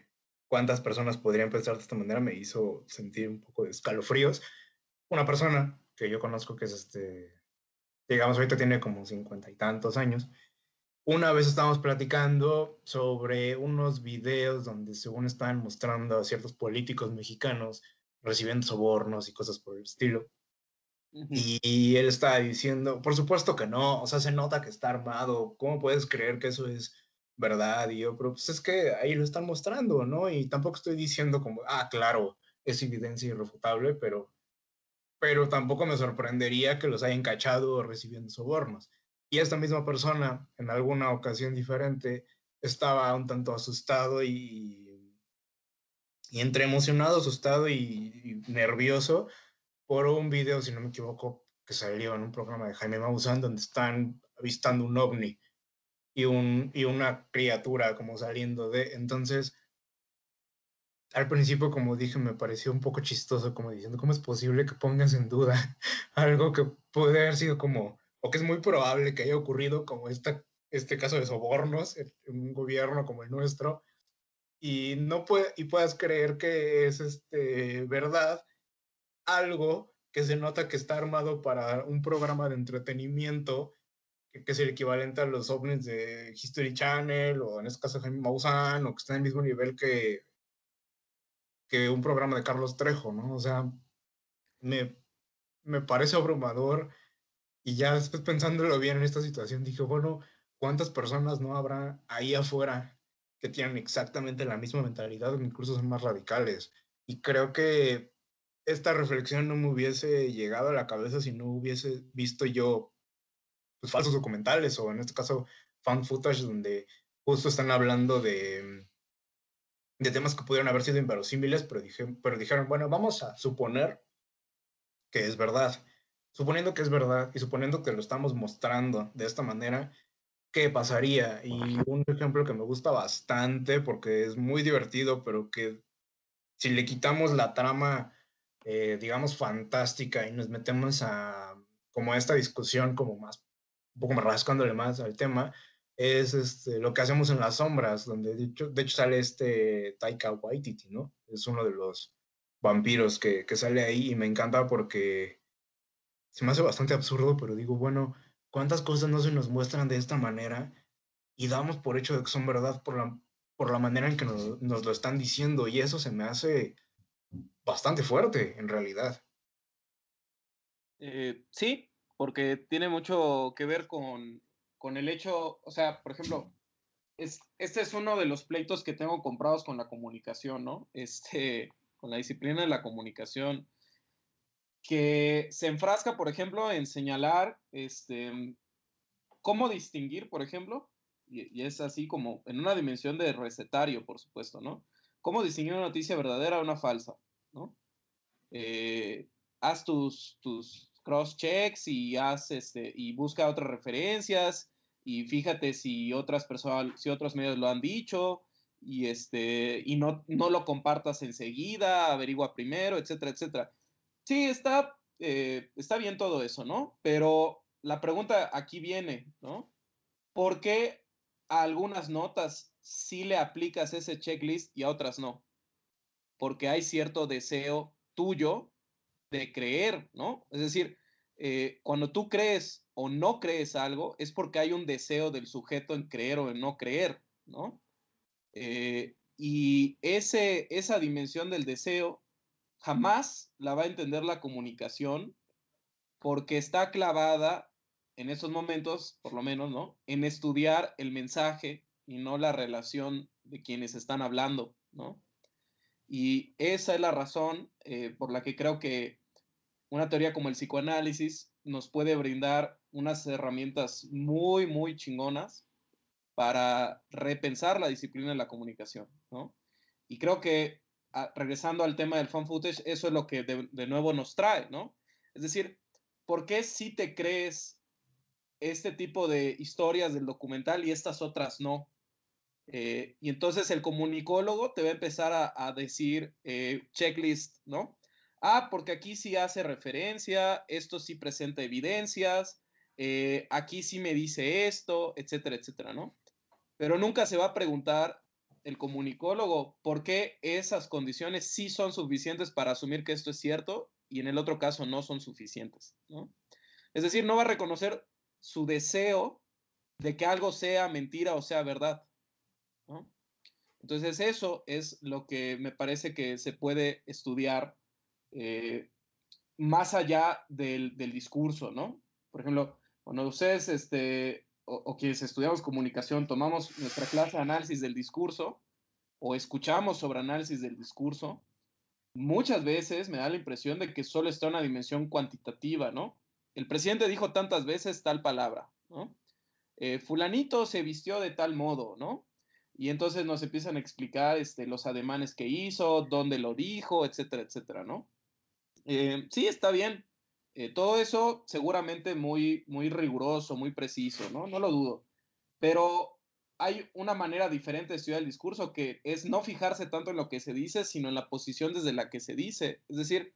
C: cuántas personas podrían pensar de esta manera me hizo sentir un poco de escalofríos. Una persona que yo conozco que es este, digamos, ahorita tiene como cincuenta y tantos años. Una vez estábamos platicando sobre unos videos donde según estaban mostrando a ciertos políticos mexicanos recibiendo sobornos y cosas por el estilo. Y él estaba diciendo, por supuesto que no, o sea, se nota que está armado, ¿cómo puedes creer que eso es ¿verdad? Y yo, pero pues es que ahí lo están mostrando, ¿no? Y tampoco estoy diciendo como, ah, claro, es evidencia irrefutable, pero, pero tampoco me sorprendería que los hayan cachado recibiendo sobornos. Y esta misma persona, en alguna ocasión diferente, estaba un tanto asustado y, y entre emocionado, asustado y, nervioso por un video, si no me equivoco, que salió en un programa de Jaime Maussan donde están avistando un ovni y, un, y una criatura como saliendo de... Entonces, al principio, como dije, me pareció un poco chistoso, como diciendo, ¿cómo es posible que pongas en duda algo que puede haber sido como, o que es muy probable que haya ocurrido, como esta, este caso de sobornos en un gobierno como el nuestro, y no puede, y puedas creer que es este, verdad algo que se nota que está armado para un programa de entretenimiento que, es el equivalente a los ovnis de History Channel o en este caso Jaime Maussan o que está en el mismo nivel que, que un programa de Carlos Trejo, ¿no? O sea, me, me parece abrumador y ya después pensándolo bien en esta situación dije, bueno, ¿cuántas personas no habrá ahí afuera que tienen exactamente la misma mentalidad o incluso son más radicales. Y creo que esta reflexión no me hubiese llegado a la cabeza si no hubiese visto yo pues, falsos documentales o en este caso fan footage donde justo están hablando de, de temas que pudieron haber sido inverosímiles, pero dijeron, bueno, vamos a suponer que es verdad. Suponiendo que es verdad y suponiendo que lo estamos mostrando de esta manera, qué pasaría. Y un ejemplo que me gusta bastante porque es muy divertido, pero que si le quitamos la trama, eh, digamos, fantástica y nos metemos a como a esta discusión como más, un poco más rascándole más al tema, es este, lo que hacemos en las sombras, donde de hecho, de hecho sale este Taika Waititi, ¿no? Es uno de los vampiros que, que sale ahí y me encanta porque se me hace bastante absurdo, pero digo, bueno, cuántas cosas no se nos muestran de esta manera y damos por hecho de que son verdad por la, por la manera en que nos, lo están diciendo y eso se me hace bastante fuerte en realidad.
F: Eh, sí, porque tiene mucho que ver con, con, el hecho, o sea, por ejemplo, es, este es uno de los pleitos que tengo comprados con la comunicación, ¿no? Este, con la disciplina de la comunicación que se enfrasca, por ejemplo, en señalar este, cómo distinguir, por ejemplo, y, es así como en una dimensión de recetario, por supuesto, ¿no? Cómo distinguir una noticia verdadera de una falsa, ¿no? Eh, haz tus, tus cross-checks y, este, y busca otras referencias y fíjate si otras personas, si otros medios lo han dicho y, este, y no, no lo compartas enseguida, averigua primero, etcétera, etcétera Sí, está, eh, está bien todo eso, ¿no? Pero la pregunta aquí viene, ¿no? ¿Por qué a algunas notas sí le aplicas ese checklist y a otras no? Porque hay cierto deseo tuyo de creer, ¿no? Es decir, eh, cuando tú crees o no crees algo, es porque hay un deseo del sujeto en creer o en no creer, ¿no? Eh, y ese, esa dimensión del deseo jamás la va a entender la comunicación porque está clavada en esos momentos, por lo menos, ¿no? En estudiar el mensaje y no la relación de quienes están hablando, ¿no? Y esa es la razón eh, por la que creo que una teoría como el psicoanálisis nos puede brindar unas herramientas muy, muy chingonas para repensar la disciplina de la comunicación, ¿no? Y creo que regresando al tema del fan footage, eso es lo que de, nuevo nos trae, ¿no? Es decir, ¿por qué si te crees este tipo de historias del documental y estas otras no? Eh, y entonces el comunicólogo te va a empezar a, decir eh, checklist, ¿no? Ah, porque aquí sí hace referencia, esto sí presenta evidencias, eh, aquí sí me dice esto, etcétera, etcétera, ¿no? Pero nunca se va a preguntar el comunicólogo, por qué esas condiciones sí son suficientes para asumir que esto es cierto y en el otro caso no son suficientes. ¿no? Es decir, no va a reconocer su deseo de que algo sea mentira o sea verdad. ¿no? Entonces eso es lo que me parece que se puede estudiar eh, más allá del, del, discurso, ¿no? Por ejemplo, cuando ustedes este, o, quienes estudiamos comunicación tomamos nuestra clase análisis del discurso o escuchamos sobre análisis del discurso, muchas veces me da la impresión de que solo está una dimensión cuantitativa, ¿no? El presidente dijo tantas veces tal palabra, ¿no? Eh, fulanito se vistió de tal modo, ¿no? Y entonces nos empiezan a explicar este, los ademanes que hizo, dónde lo dijo, etcétera, etcétera, ¿no? Eh, sí, está bien. Eh, todo eso seguramente muy, muy riguroso, muy preciso, ¿no? No lo dudo. Pero hay una manera diferente de estudiar el discurso que es no fijarse tanto en lo que se dice, sino en la posición desde la que se dice. Es decir,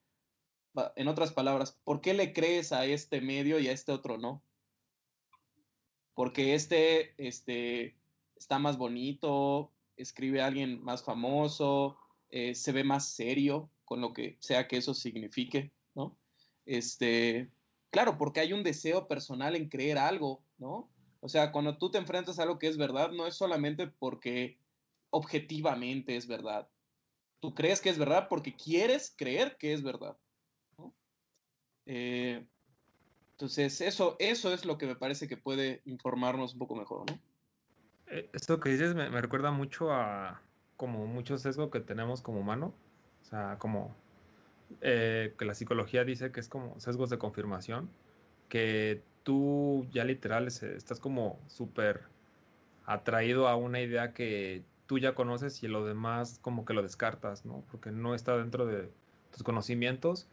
F: en otras palabras, ¿por qué le crees a este medio y a este otro no? Porque este, este está más bonito, escribe a alguien más famoso, eh, se ve más serio, con lo que sea que eso signifique. Este, claro, porque hay un deseo personal en creer algo, ¿no? O sea, cuando tú te enfrentas a algo que es verdad, no es solamente porque objetivamente es verdad. Tú crees que es verdad porque quieres creer que es verdad. Eh, entonces, eso, eso es lo que me parece que puede informarnos un poco mejor, ¿no?
D: Eh, esto que dices me, me, recuerda mucho a como mucho sesgo que tenemos como humano. O sea, como eh, que la psicología dice que es como sesgos de confirmación, que tú ya literal estás como súper atraído a una idea que tú ya conoces y lo demás como que lo descartas, ¿no? Porque no está dentro de tus conocimientos.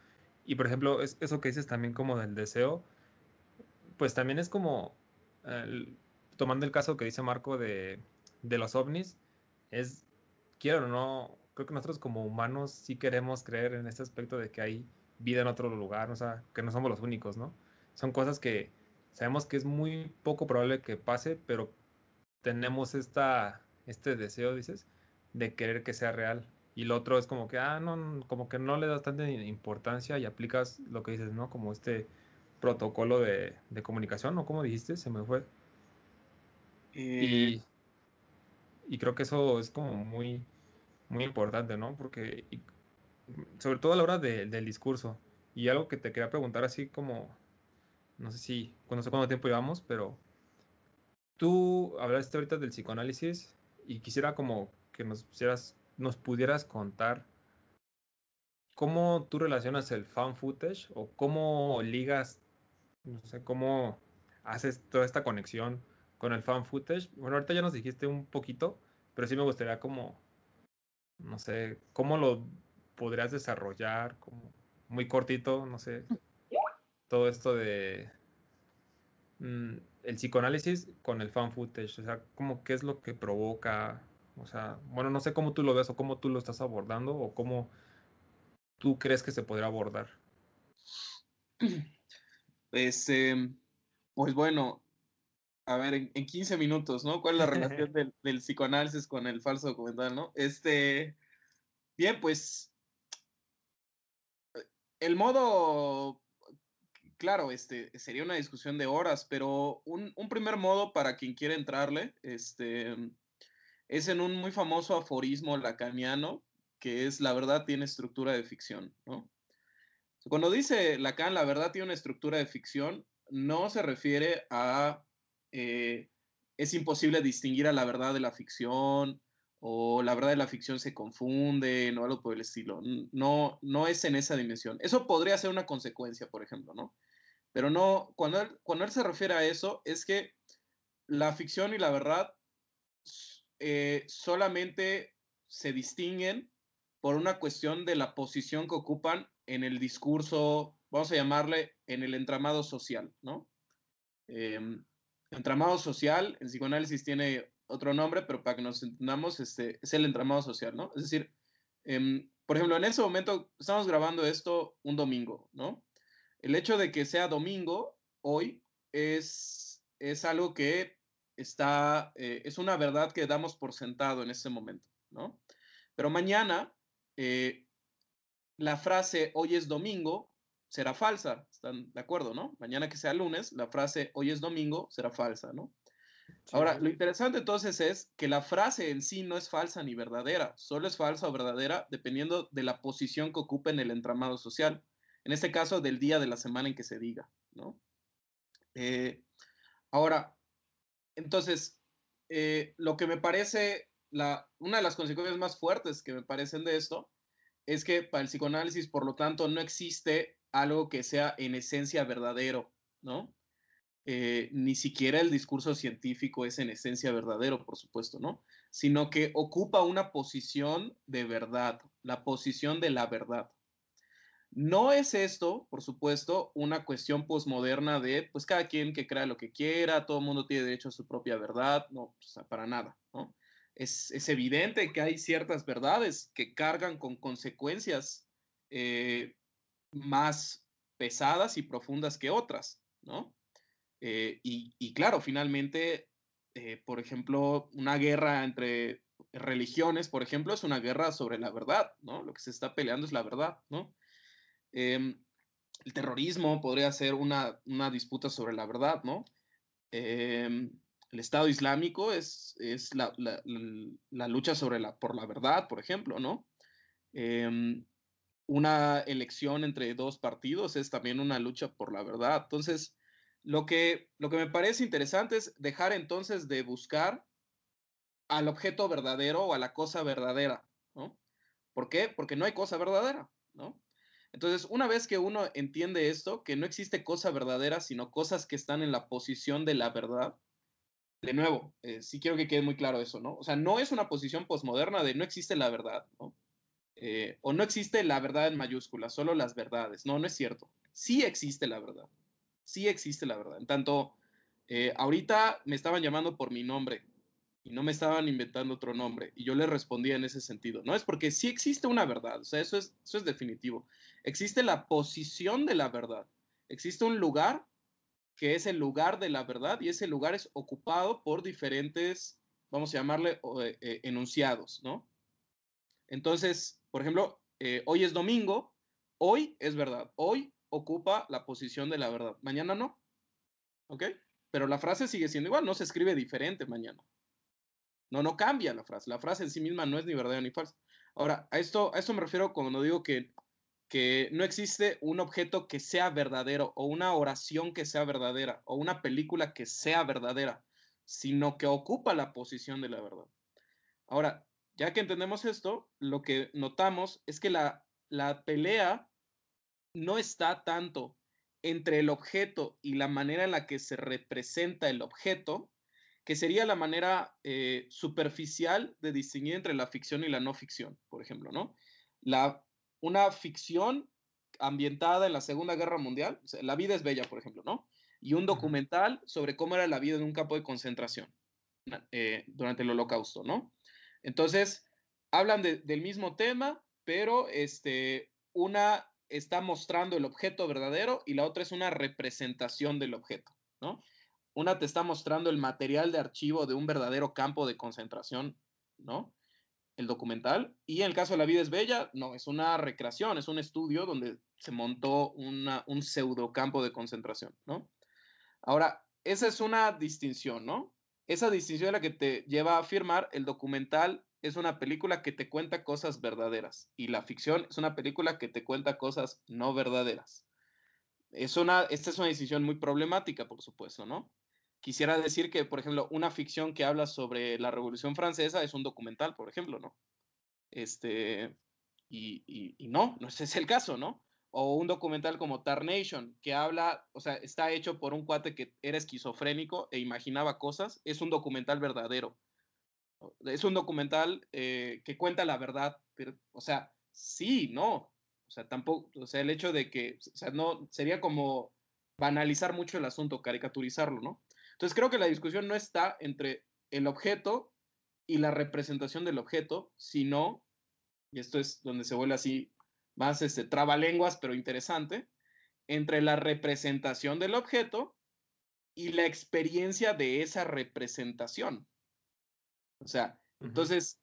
D: Y por ejemplo, es, eso que dices también como del deseo, pues también es como, tomando el caso que dice Marco de, de los ovnis, es, quiero o no, creo que nosotros como humanos sí queremos creer en este aspecto de que hay vida en otro lugar, o sea, que no somos los únicos, ¿no? Son cosas que sabemos que es muy poco probable que pase, pero tenemos esta, este deseo, dices, de querer que sea real. Y lo otro es como que, ah, no, como que no le das tanta importancia y aplicas lo que dices, ¿no? Como este protocolo de, de comunicación, ¿no? como dijiste? Se me fue.
F: Eh...
D: Y, y creo que eso es como muy, muy importante, ¿no? Porque, sobre todo a la hora de, del discurso. Y algo que te quería preguntar así como, no sé si, no sé cuánto tiempo llevamos, pero tú hablaste ahorita del psicoanálisis y quisiera como que nos pusieras, nos pudieras contar cómo tú relacionas el fan footage o cómo ligas, no sé, cómo haces toda esta conexión con el fan footage. Bueno, ahorita ya nos dijiste un poquito, pero sí me gustaría como no sé, ¿cómo lo podrías desarrollar? Como muy cortito, no sé, todo esto de mm, el psicoanálisis con el fan footage, o sea, qué es lo que provoca, o sea, bueno, no sé cómo tú lo ves o cómo tú lo estás abordando o cómo tú crees que se podría abordar.
F: Pues, eh, pues bueno, a ver, en, en, 15 minutos, ¿no? ¿Cuál es la relación del, del, psicoanálisis con el falso documental, ¿no? Este, bien, pues, el modo, claro, este, sería una discusión de horas, pero un, un primer modo para quien quiere entrarle, este, es en un muy famoso aforismo lacaniano, que es la verdad tiene estructura de ficción, ¿no? Cuando dice Lacan, la verdad tiene una estructura de ficción, no se refiere a eh, es imposible distinguir a la verdad de la ficción o la verdad de la ficción se confunde o algo por el estilo. No, no es en esa dimensión. Eso podría ser una consecuencia, por ejemplo, ¿no? Pero no, cuando él, cuando él se refiere a eso, es que la ficción y la verdad eh, solamente se distinguen por una cuestión de la posición que ocupan en el discurso, vamos a llamarle, en el entramado social, ¿no? Eh, entramado social, el psicoanálisis tiene otro nombre, pero para que nos entendamos, este, es el entramado social, ¿no? Es decir, eh, por ejemplo, en ese momento estamos grabando esto un domingo, ¿no? El hecho de que sea domingo hoy es, es algo que está, eh, es una verdad que damos por sentado en ese momento, ¿no? Pero mañana, eh, la frase hoy es domingo será falsa. ¿Están de acuerdo, no? Mañana que sea lunes, la frase hoy es domingo será falsa, ¿no? Sí, Ahora, lo interesante entonces es que la frase en sí no es falsa ni verdadera, solo es falsa o verdadera dependiendo de la posición que ocupe en el entramado social. En este caso, del día de la semana en que se diga, ¿no? Eh, ahora, entonces, eh, lo que me parece, la, una de las consecuencias más fuertes que me parecen de esto es que para el psicoanálisis, por lo tanto, no existe algo que sea en esencia verdadero, ¿no? eh, ni siquiera el discurso científico es en esencia verdadero, por supuesto, ¿no? Sino que ocupa una posición de verdad, la posición de la verdad. No es esto, por supuesto, una cuestión posmoderna de, pues cada quien que crea lo que quiera, todo el mundo tiene derecho a su propia verdad, no, para nada, ¿no? Es, evidente que hay ciertas verdades que cargan con consecuencias eh, más pesadas y profundas que otras, ¿no? Eh, y, claro, finalmente, eh, por ejemplo, una guerra entre religiones, por ejemplo, es una guerra sobre la verdad, ¿no? Lo que se está peleando es la verdad, ¿no? Em, el terrorismo podría ser una, disputa sobre la verdad, ¿no? Em, el Estado Islámico es, es la, lucha sobre la, por la verdad, por ejemplo, ¿no? Em, una elección entre dos partidos es también una lucha por la verdad. Entonces, lo que, lo que me parece interesante es dejar entonces de buscar al objeto verdadero o a la cosa verdadera, ¿no? ¿Por qué? Porque no hay cosa verdadera, ¿no? Entonces, una vez que uno entiende esto, que no existe cosa verdadera, sino cosas que están en la posición de la verdad, de nuevo, eh, sí quiero que quede muy claro eso, ¿no? O sea, no es una posición posmoderna de no existe la verdad, ¿no? Eh, o no existe la verdad en mayúsculas, solo las verdades. No, no es cierto. Sí existe la verdad. Sí existe la verdad. En tanto, eh, ahorita me estaban llamando por mi nombre y no me estaban inventando otro nombre. Y yo le respondía en ese sentido. No es porque sí existe una verdad. O sea, eso es, eso es definitivo. Existe la posición de la verdad. Existe un lugar que es el lugar de la verdad y ese lugar es ocupado por diferentes, vamos a llamarle, eh, enunciados, ¿no? Entonces, por ejemplo, eh, hoy es domingo, hoy es verdad, hoy ocupa la posición de la verdad, mañana no. ¿Ok? Pero la frase sigue siendo igual, no se escribe diferente mañana. No, no cambia la frase. La frase en sí misma no es ni verdadera ni falsa. Ahora, a esto, a esto me refiero cuando digo que, que no existe un objeto que sea verdadero o una oración que sea verdadera o una película que sea verdadera, sino que ocupa la posición de la verdad. Ahora, ya que entendemos esto, lo que notamos es que la, pelea no está tanto entre el objeto y la manera en la que se representa el objeto, que sería la manera eh, superficial de distinguir entre la ficción y la no ficción, por ejemplo, ¿no? La, una ficción ambientada en la Segunda Guerra Mundial, La vida es bella, por ejemplo, ¿no? Y un documental sobre cómo era la vida en un campo de concentración eh, durante el Holocausto, ¿no? Entonces, hablan del mismo tema, pero este, una está mostrando el objeto verdadero y la otra es una representación del objeto, ¿no? Una te está mostrando el material de archivo de un verdadero campo de concentración, ¿no? El documental. Y en el caso de La vida es bella, no, es una recreación, es un estudio donde se montó una, un pseudo campo de concentración, ¿no? Ahora, esa es una distinción, ¿no? Esa distinción es la que te lleva a afirmar el documental es una película que te cuenta cosas verdaderas y la ficción es una película que te cuenta cosas no verdaderas. Es una, esta es una decisión muy problemática, por supuesto, ¿no? Quisiera decir que, por ejemplo, una ficción que habla sobre la Revolución Francesa es un documental, por ejemplo, ¿no? Este, y, y, y no, no ese es el caso, ¿no? O un documental como Tarnation, que habla, o sea, está hecho por un cuate que era esquizofrénico e imaginaba cosas, es un documental verdadero. Es un documental eh, que cuenta la verdad, pero, o sea, sí, no, o sea, tampoco, o sea, el hecho de que, o sea, no, sería como banalizar mucho el asunto, caricaturizarlo, ¿no? Entonces creo que la discusión no está entre el objeto y la representación del objeto, sino, y esto es donde se vuelve así más este, trabalenguas, pero interesante, entre la representación del objeto y la experiencia de esa representación. O sea, entonces,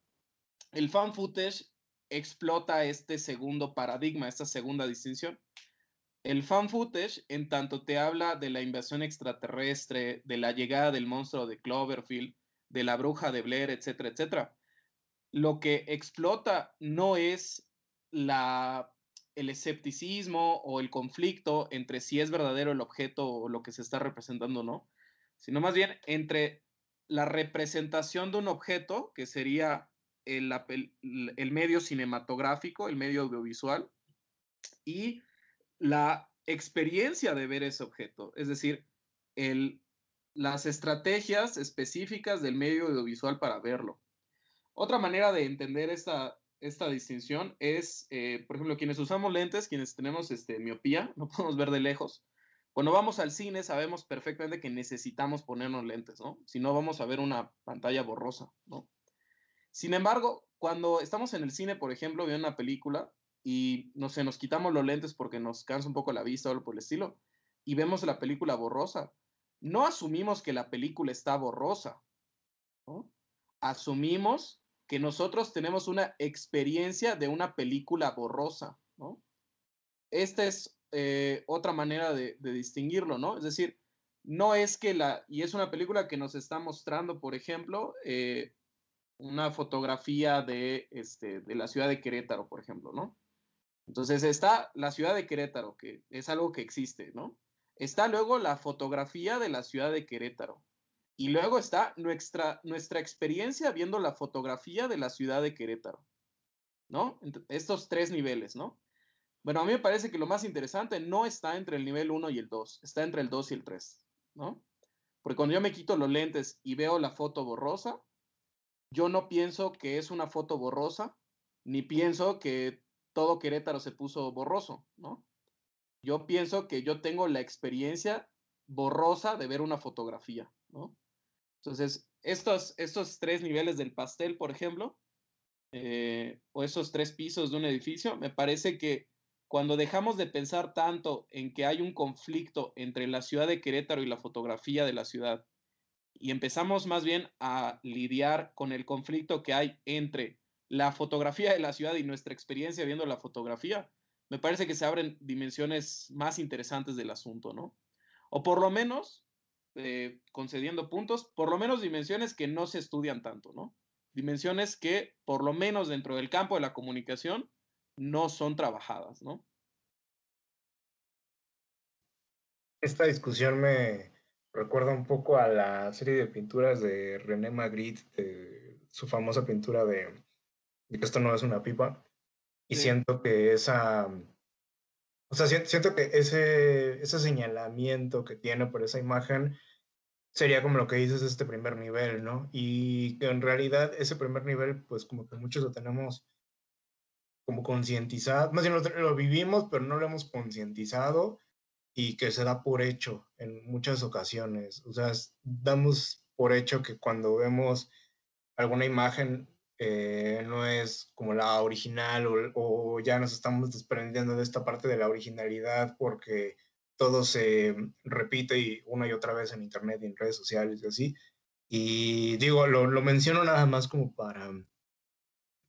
F: el fan footage explota este segundo paradigma, esta segunda distinción. El fan footage, en tanto te habla de la invasión extraterrestre, de la llegada del monstruo de Cloverfield, de la bruja de Blair, etcétera, etcétera, lo que explota no es el escepticismo o el conflicto entre si es verdadero el objeto o lo que se está representando o no, sino más bien entre la representación de un objeto, que sería el, el, medio cinematográfico, el medio audiovisual, y la experiencia de ver ese objeto. Es decir, el, las estrategias específicas del medio audiovisual para verlo. Otra manera de entender esta, esta distinción es, eh, por ejemplo, quienes usamos lentes, quienes tenemos este, miopía, no podemos ver de lejos. Cuando vamos al cine sabemos perfectamente que necesitamos ponernos lentes, ¿no? Si no vamos a ver una pantalla borrosa, ¿no? Sin embargo, cuando estamos en el cine, por ejemplo, viendo una película y, no sé, nos quitamos los lentes porque nos cansa un poco la vista o algo por el estilo, y vemos la película borrosa, no asumimos que la película está borrosa, ¿no? Asumimos que nosotros tenemos una experiencia de una película borrosa, ¿no? Esta es eh, otra manera de, distinguirlo, ¿no? Es decir, no es que la, y es una película que nos está mostrando, por ejemplo, eh, una fotografía de, este, de la ciudad de Querétaro, por ejemplo, ¿no? Entonces está la ciudad de Querétaro, que es algo que existe, ¿no? Está luego la fotografía de la ciudad de Querétaro, y luego está nuestra, nuestra experiencia viendo la fotografía de la ciudad de Querétaro, ¿no? Estos tres niveles, ¿no? Bueno, a mí me parece que lo más interesante no está entre el nivel 1 y el 2, está entre el 2 y el 3, ¿no? Porque cuando yo me quito los lentes y veo la foto borrosa, yo no pienso que es una foto borrosa, ni pienso que todo Querétaro se puso borroso, ¿no? Yo pienso que yo tengo la experiencia borrosa de ver una fotografía, ¿no? Entonces, estos, estos tres niveles del pastel, por ejemplo, eh, o esos tres pisos de un edificio, me parece que cuando dejamos de pensar tanto en que hay un conflicto entre la ciudad de Querétaro y la fotografía de la ciudad, y empezamos más bien a lidiar con el conflicto que hay entre la fotografía de la ciudad y nuestra experiencia viendo la fotografía, me parece que se abren dimensiones más interesantes del asunto, ¿no? O por lo menos eh, concediendo puntos, por lo menos dimensiones que no se estudian tanto, ¿no? Dimensiones que, por lo menos dentro del campo de la comunicación, no son trabajadas, ¿no?
C: Esta discusión me recuerda un poco a la serie de pinturas de René Magritte, de su famosa pintura de, que esto no es una pipa. Y siento que esa, o sea, siento que ese, ese señalamiento que tiene por esa imagen sería como lo que dices, este primer nivel, ¿no? Y que en realidad ese primer nivel, pues como que muchos lo tenemos como concientizado, más bien lo, vivimos, pero no lo hemos concientizado y que se da por hecho en muchas ocasiones. O sea, damos por hecho que cuando vemos alguna imagen eh, no es como la original o, ya nos estamos desprendiendo de esta parte de la originalidad porque todo se repite y una y otra vez en internet y en redes sociales y así. Y digo, lo, lo menciono nada más como para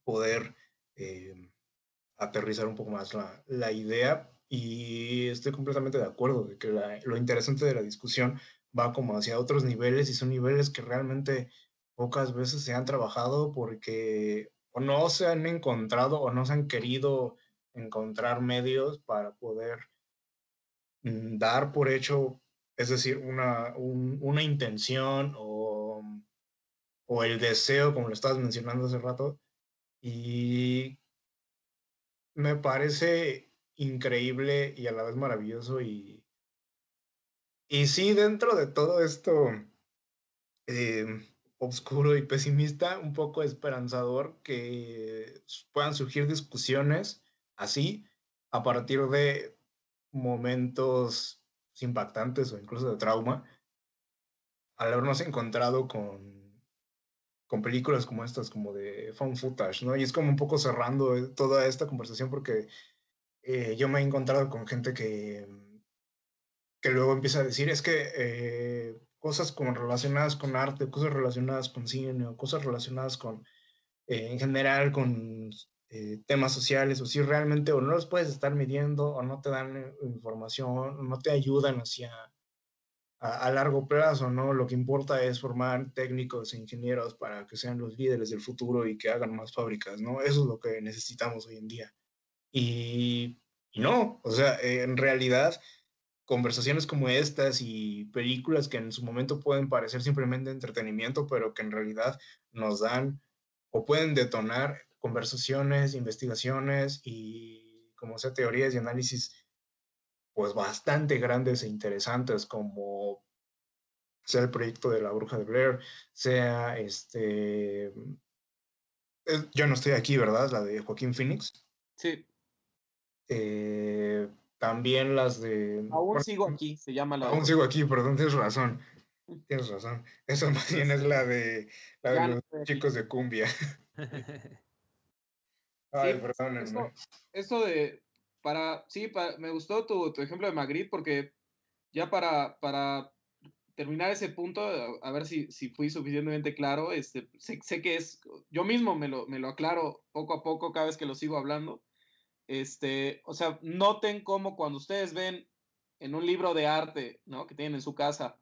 C: poder eh, aterrizar un poco más la, la, idea y estoy completamente de acuerdo de que lo interesante de la discusión va como hacia otros niveles y son niveles que realmente pocas veces se han trabajado porque o no se han encontrado o no se han querido encontrar medios para poder Mm, dar por hecho, es decir, una, una intención o, o, el deseo, como lo estabas mencionando hace rato, y me parece increíble y a la vez maravilloso y, y sí, dentro de todo esto eh, oscuro y pesimista, un poco esperanzador que puedan surgir discusiones así a partir de momentos impactantes o incluso de trauma al habernos encontrado con, con películas como estas, como de found footage, ¿no? Y es como un poco cerrando eh, toda esta conversación porque eh, yo me he encontrado con gente que, que luego empieza a decir, es que eh, cosas como relacionadas con arte, cosas relacionadas con cine o cosas relacionadas con, en general, con eh, temas sociales o si realmente o no los puedes estar midiendo o no te dan eh, información o no te ayudan hacia a, largo plazo, ¿no? Lo que importa es formar técnicos e ingenieros para que sean los líderes del futuro y que hagan más fábricas, ¿no? Eso es lo que necesitamos hoy en día. Y, y no, o sea, en realidad conversaciones como estas y películas que en su momento pueden parecer simplemente entretenimiento, pero que en realidad nos dan o pueden detonar conversaciones, investigaciones y, como sea, teorías y análisis, pues bastante grandes e interesantes, como sea el proyecto de la bruja de Blair, sea este... Yo no estoy aquí, ¿verdad? La de Joaquín Phoenix.
F: Sí.
C: Eh, también las de...
F: Aún sigo aquí, se llama la...
C: Aún sigo aquí, perdón, tienes razón. Tienes razón. Eso más bien es la de, la de los chicos de cumbia. Ay,
F: Sí,
C: perdónenme.
F: Esto, esto de, para, sí, pa- me gustó tu, tu ejemplo de Magritte porque ya para, para terminar ese punto, a, a ver si, si fui suficientemente claro, este, sé, sé que es, yo mismo me lo, me lo aclaro poco a poco cada vez que lo sigo hablando. Este, o sea, noten cómo cuando ustedes ven en un libro de arte, ¿no? Que tienen en su casa,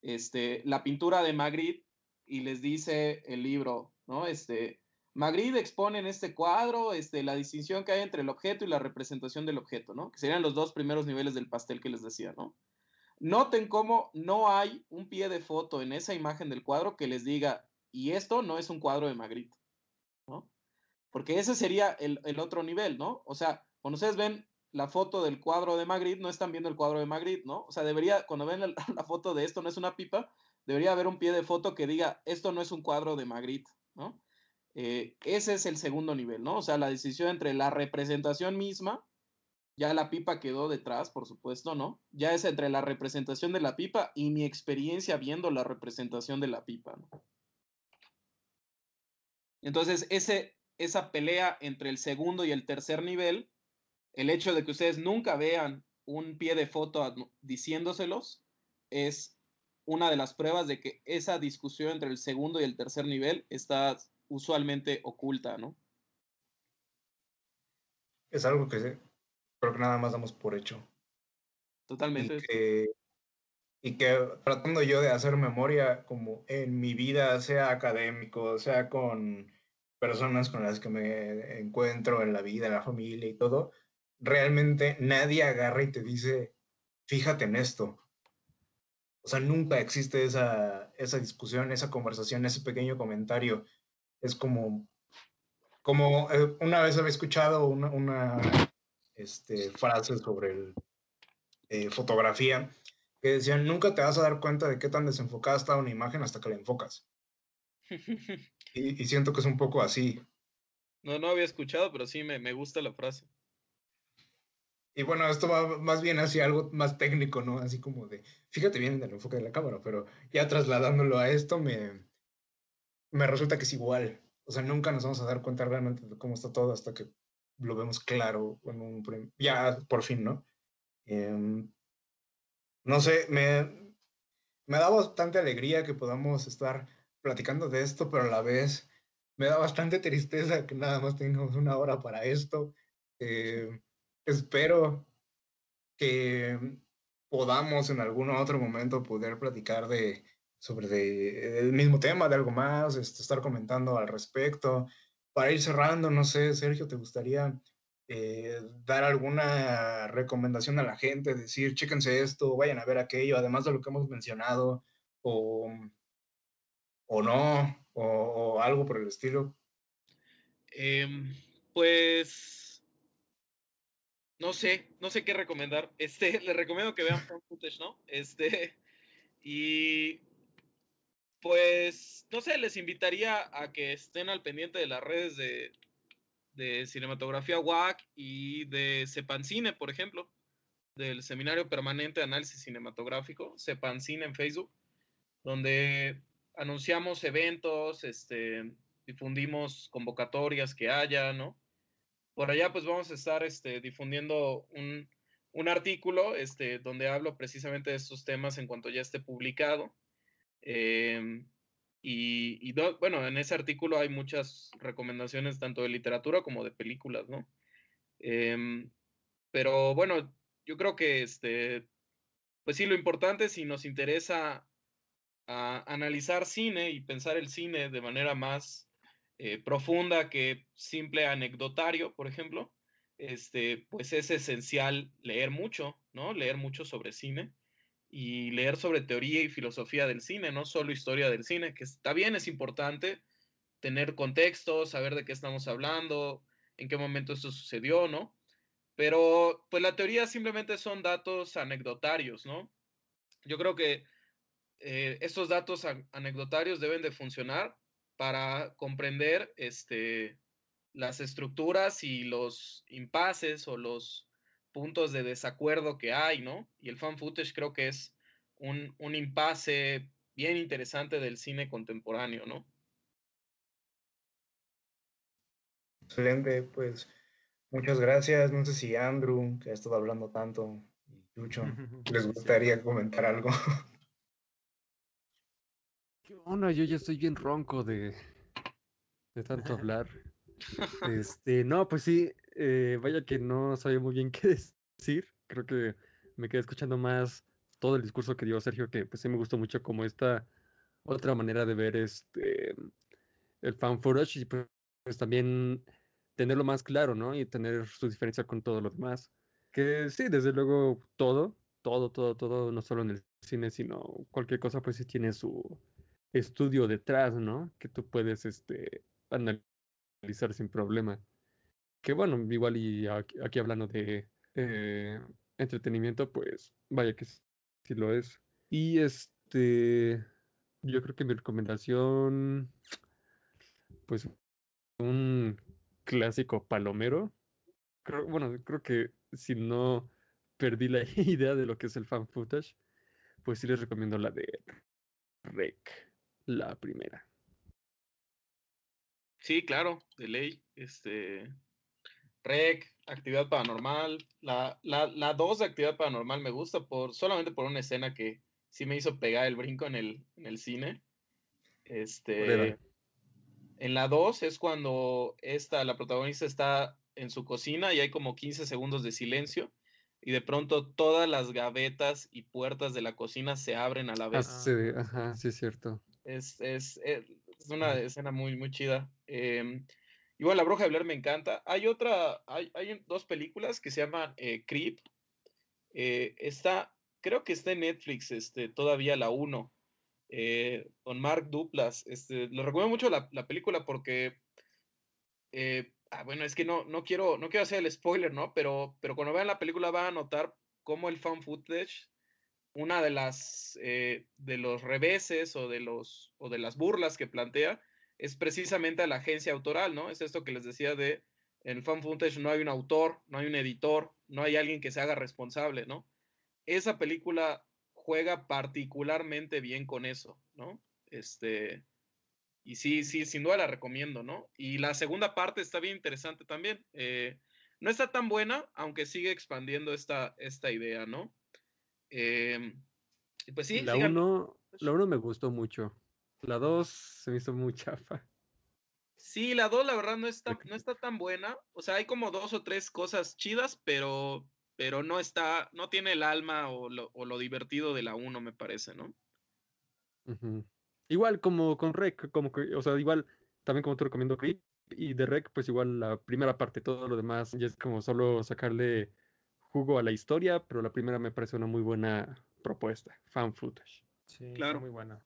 F: este, la pintura de Magritte y les dice el libro, ¿no? Este, Magritte expone en este cuadro este, la distinción que hay entre el objeto y la representación del objeto, ¿no? Que serían los dos primeros niveles del pastel que les decía, ¿no? Noten cómo no hay un pie de foto en esa imagen del cuadro que les diga, y esto no es un cuadro de Magritte, ¿no? Porque ese sería el, el otro nivel, ¿no? O sea, cuando ustedes ven la foto del cuadro de Magritte, no están viendo el cuadro de Magritte, ¿no? O sea, debería, cuando ven la, foto de esto no es una pipa, debería haber un pie de foto que diga, esto no es un cuadro de Magritte, ¿no? Eh, ese es el segundo nivel, ¿no? O sea, la decisión entre la representación misma, ya la pipa quedó detrás, por supuesto, ¿no? Ya es entre la representación de la pipa y mi experiencia viendo la representación de la pipa, ¿no? Entonces, ese, esa pelea entre el segundo y el tercer nivel, el hecho de que ustedes nunca vean un pie de foto diciéndoselos, es una de las pruebas de que esa discusión entre el segundo y el tercer nivel está usualmente oculta, ¿no?
C: Es algo que creo que nada más damos por hecho. Y
F: Totalmente.
C: que, y que tratando yo de hacer memoria como en mi vida, sea académico, sea con personas con las que me encuentro en la vida, en la familia y todo, realmente nadie agarra y te dice, fíjate en esto. O sea, nunca existe esa, esa discusión, esa conversación, ese pequeño comentario. Es como, como eh, una vez había escuchado una, una este, frase sobre el, eh, fotografía que decían, nunca te vas a dar cuenta de qué tan desenfocada está una imagen hasta que la enfocas. Y, y siento que es un poco así.
F: No, no había escuchado, pero sí me, me gusta la frase.
C: Y bueno, esto va más bien hacia algo más técnico, ¿no? Así como de, fíjate bien en el enfoque de la cámara, pero ya trasladándolo a esto me, me resulta que es igual. O sea, nunca nos vamos a dar cuenta realmente de cómo está todo hasta que lo vemos claro, en un, ya por fin, ¿no? Em, no sé, me, me da bastante alegría que podamos estar platicando de esto, pero a la vez me da bastante tristeza que nada más tengamos una hora para esto. Eh, espero que podamos en algún otro momento poder platicar de sobre de- el mismo tema, de algo más, este, estar comentando al respecto. Para ir cerrando, no sé, Sergio, ¿te gustaría eh, dar alguna recomendación a la gente? Decir, chéquense esto, vayan a ver aquello, además de lo que hemos mencionado, o, o no, o, algo por el estilo.
F: Em, pues no sé, no sé qué recomendar. Este, les recomiendo que vean Found Footage, ¿no? Este, y pues, no sé, les invitaría a que estén al pendiente de las redes de, de Cinematografía WAC y de Cepancine, por ejemplo, del Seminario Permanente de Análisis Cinematográfico, Cepancine en Facebook, donde anunciamos eventos, este, difundimos convocatorias que haya, ¿no? Por allá pues vamos a estar este, difundiendo un, un artículo este, donde hablo precisamente de estos temas en cuanto ya esté publicado. Em, y, y do- bueno, en ese artículo hay muchas recomendaciones tanto de literatura como de películas, ¿no? Em, pero bueno, yo creo que este, pues sí, lo importante si nos interesa a analizar cine y pensar el cine de manera más eh, profunda que simple anecdotario, por ejemplo, este, pues es esencial leer mucho, ¿no? Leer mucho sobre cine y leer sobre teoría y filosofía del cine, no solo historia del cine, que está bien, es importante tener contexto, saber de qué estamos hablando, en qué momento esto sucedió, ¿no? Pero pues la teoría simplemente son datos anecdotarios, ¿no? Yo creo que eh, estos datos an- anecdotarios deben de funcionar para comprender este, las estructuras y los impases o los puntos de desacuerdo que hay, ¿no? Y el fan footage creo que es un, un impasse bien interesante del cine contemporáneo, ¿no?
C: Excelente, pues muchas gracias. No sé si Andrew, que ha estado hablando tanto, y Chucho, les gustaría comentar algo.
E: ¿Qué onda? Yo ya estoy bien ronco de, de tanto hablar. Este, no, pues sí, eh, vaya que no sabía muy bien qué decir. Creo que me quedé escuchando más todo el discurso que dio Sergio, que pues sí me gustó mucho como esta otra manera de ver este el fan footage y pues, pues también tenerlo más claro, ¿no? Y tener su diferencia con todo lo demás. Que sí, desde luego todo, todo, todo, todo, no solo en el cine, sino cualquier cosa, pues sí tiene su estudio detrás, ¿no? Que tú puedes este, analizar sin problema. Que bueno, igual y aquí, hablando de eh, entretenimiento, pues vaya que sí lo es. Y este, yo creo que mi recomendación, pues un clásico palomero. Creo, bueno, creo que si no perdí la idea de lo que es el fan footage, pues sí les recomiendo la de Rec, la primera.
F: Sí, claro, de ley. Este. Rec, actividad paranormal. La, la, la 2 de actividad paranormal me gusta por, solamente por una escena que sí me hizo pegar el brinco en el, en el cine. Este. En la 2 es cuando esta, la protagonista está en su cocina y hay como 15 segundos de silencio. Y de pronto todas las gavetas y puertas de la cocina se abren a la
E: Ah,
F: vez.
E: sí, ajá, sí es cierto.
F: Es, es, es una escena muy, muy chida. Eh, igual La Bruja de Blair me encanta. Hay otra, hay, hay dos películas que se llaman eh, Creep. Eh, está, creo que está en Netflix, este, todavía la 1, eh, con Mark Duplas. Este, le recomiendo mucho la, la película porque, eh, ah, bueno, es que no, no, quiero, no quiero hacer el spoiler, ¿no? Pero, pero cuando vean la película van a notar cómo el fan footage una de las eh, de los reveses o de los o de las burlas que plantea es precisamente a la agencia autoral, ¿no? Es esto que les decía de en el fan no hay un autor, no hay un editor, no hay alguien que se haga responsable, ¿no? Esa película juega particularmente bien con eso, ¿no? Este y sí, sí, sin duda la recomiendo, ¿no? Y la segunda parte está bien interesante también. Eh, no está tan buena, aunque sigue expandiendo esta, esta idea, ¿no? Eh, pues sí,
E: la
F: sigan-
E: 1 la uno me gustó mucho. La 2 se me hizo muy chafa.
F: Sí, la 2 la verdad no está, no está tan buena. O sea, hay como dos o tres cosas chidas, pero, pero no está, no tiene el alma o lo, o lo divertido de la 1, me parece, ¿no?
E: Igual como con Rec, como que, o sea, igual también como te recomiendo Creep y de Rec, pues igual la primera parte, todo lo demás ya es como solo sacarle jugo a la historia, pero la primera me parece una muy buena propuesta, fan footage.
D: Sí, está
F: Claro.
D: muy buena.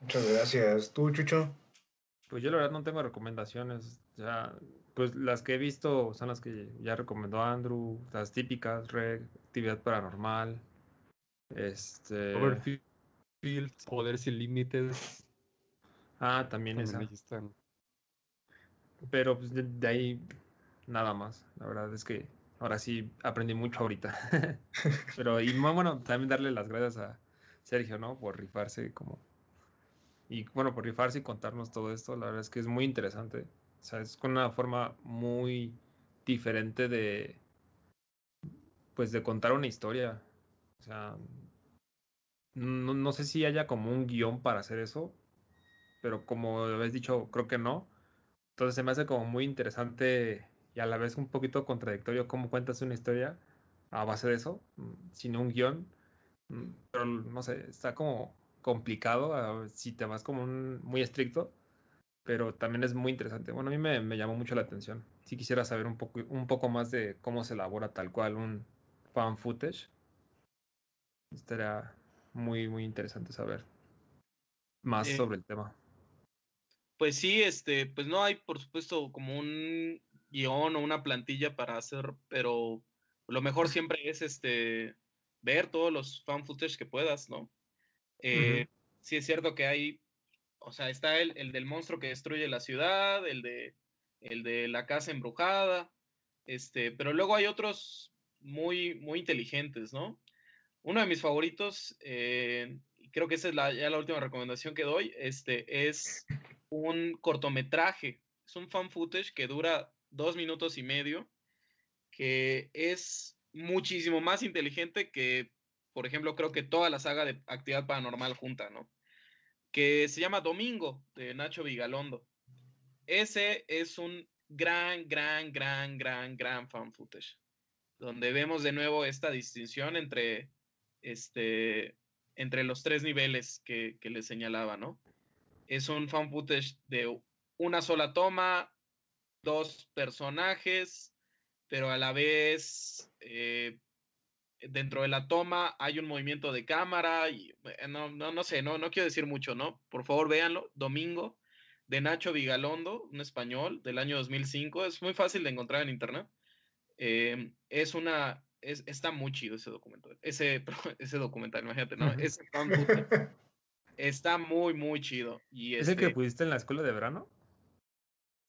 C: Muchas gracias. ¿Tú, Chucho?
D: Pues yo la verdad no tengo recomendaciones. Ya, pues las que he visto son las que ya recomendó Andrew, las típicas, Reg, actividad paranormal. Este.
E: Overfield, Poder sin límites.
D: Ah, también
E: también
D: esa. Pero pues de, de ahí nada más. La verdad es que ahora sí aprendí mucho ahorita. Pero y bueno, también darle las gracias a Sergio, ¿no? Por rifarse como y bueno, por rifarse y contarnos todo esto. La verdad es que es muy interesante. O sea, es con una forma muy diferente de pues de contar una historia. O sea, no, no sé si haya como un guion para hacer eso, pero como habéis dicho, creo que no. Entonces se me hace como muy interesante y a la vez un poquito contradictorio cómo cuentas una historia a base de eso, mm, sin un guion. Mm, Pero no sé, está como complicado si te vas como un, muy estricto, pero también es muy interesante. Bueno, a mí me, me llamó mucho la atención. Si quisiera saber un poco, un poco más de cómo se elabora tal cual un fan footage, estaría muy, muy interesante saber más
F: Eh,
D: sobre el tema.
F: Pues sí, este, pues no hay, por supuesto, como un guion o una plantilla para hacer, pero lo mejor siempre es este ver todos los fan footage que puedas, ¿no? Eh, Sí es cierto que hay, o sea, está el, el del monstruo que destruye la ciudad, el de, el de la casa embrujada, este, pero luego hay otros muy, muy inteligentes, ¿no? Uno de mis favoritos, eh, creo que esa es la, ya la última recomendación que doy, este, es un cortometraje, es un fan footage que dura dos minutos y medio, que es muchísimo más inteligente que, por ejemplo, creo que toda la saga de Actividad Paranormal junta, ¿no? Que se llama Domingo, de Nacho Vigalondo. Ese es un gran, gran, gran, gran, gran fan footage, donde vemos de nuevo esta distinción entre, este, entre los tres niveles que, que les señalaba, ¿no? Es un fan footage de una sola toma, dos personajes, pero a la vez eh, dentro de la toma hay un movimiento de cámara y no, no, no sé, no, no quiero decir mucho, ¿no? Por favor, véanlo, Domingo, de Nacho Vigalondo, un español del año 2005, es muy fácil de encontrar en internet. Eh, es una, es, está muy chido ese documental, ese, ese documental, imagínate, ¿no? Ese está muy, muy chido. Y
D: ¿Es el que
F: este,
D: pusiste en la escuela de verano?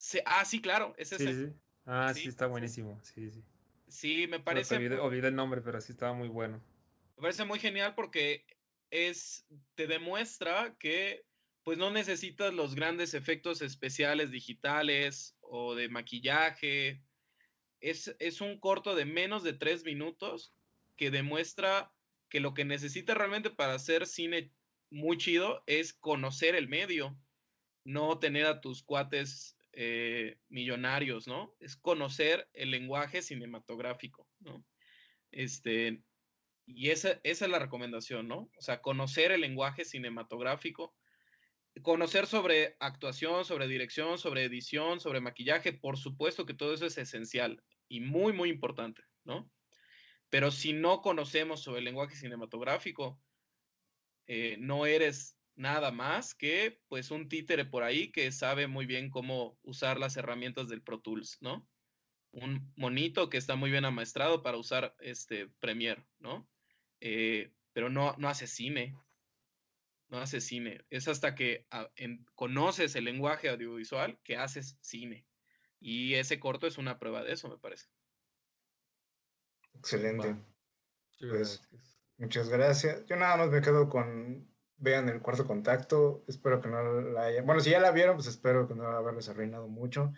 F: Se- ah, sí, claro, es
D: Sí,
F: ese.
D: sí. Ah, sí,
F: Sí,
D: está
F: sí.
D: buenísimo. Sí, sí.
F: Sí, me parece,
D: olvidé, olvidé el nombre, pero sí estaba muy bueno.
F: me parece muy genial porque es, te demuestra que pues no necesitas los grandes efectos especiales digitales o de maquillaje. Es, es un corto de menos de tres minutos que demuestra que lo que necesitas realmente para hacer cine muy chido es conocer el medio, no tener a tus cuates eh, millonarios, ¿no? Es conocer el lenguaje cinematográfico, ¿no? Este, y esa, es la recomendación, ¿no? O sea, conocer el lenguaje cinematográfico, conocer sobre actuación, sobre dirección, sobre edición, sobre maquillaje, por supuesto que todo eso es esencial y muy, muy importante, ¿no? Pero si no conocemos sobre el lenguaje cinematográfico, eh, no eres nada más que pues un títere por ahí que sabe muy bien cómo usar las herramientas del Pro Tools, ¿no? Un monito que está muy bien amaestrado para usar este Premiere, ¿no? Eh, pero no, no hace cine, no hace cine. Es hasta que ah, en- conoces el lenguaje audiovisual que haces cine. Y ese corto es una prueba de eso, me parece.
C: Excelente. Pues,
E: gracias.
C: Muchas gracias. Yo nada más me quedo con, vean el cuarto contacto. Espero que no la hayan, bueno, si ya la vieron, pues espero que no haberles arruinado mucho.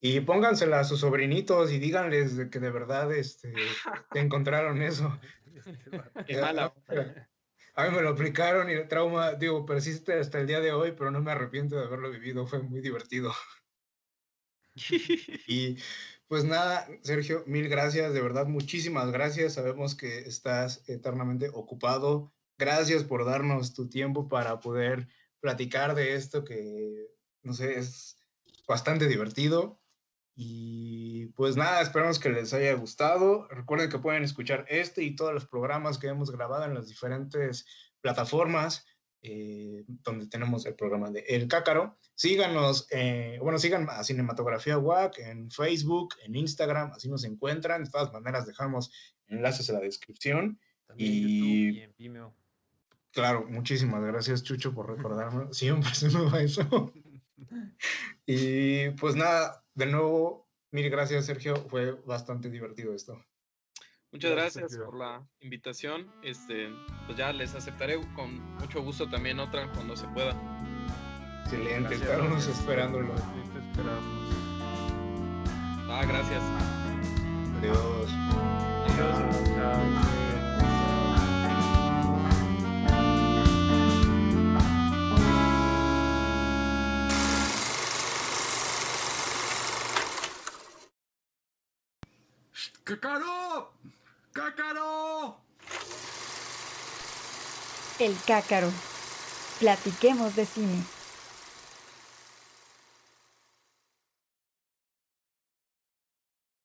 C: Y póngansela a sus sobrinitos y díganles de que de verdad este, que encontraron eso.
F: Qué mala.
C: A mí me lo aplicaron y el trauma, digo, persiste hasta el día de hoy, pero no me arrepiento de haberlo vivido, fue muy divertido. Y pues nada, Sergio, mil gracias, de verdad, muchísimas gracias. Sabemos que estás eternamente ocupado. Gracias por darnos tu tiempo para poder platicar de esto que, no sé, es bastante divertido. Y pues nada, esperamos que les haya gustado. Recuerden que pueden escuchar este y todos los programas que hemos grabado en las diferentes plataformas eh, donde tenemos el programa de El Cácaro. Síganos, eh, bueno, sigan a Cinematografía WAC en Facebook, en Instagram, así nos encuentran. De todas maneras, dejamos enlaces en la descripción.
D: También
C: Y-
D: YouTube y en Vimeo.
C: Claro, muchísimas gracias, Chucho, por recordarme. Siempre se me va eso. y pues nada, de nuevo, mil gracias, Sergio. Fue bastante divertido esto.
F: Muchas
D: Gracias,
F: por la invitación. Este, pues ya les aceptaré con mucho gusto también otra cuando se pueda.
C: Excelente,
D: Gracias,
C: estábamos
D: gracias.
C: esperándolo.
D: Aquí te esperamos.
F: Ah, gracias.
C: Adiós.
F: Adiós.
D: Chao.
A: ¡Cácaro! ¡Cácaro!
B: El cácaro. Platiquemos de cine.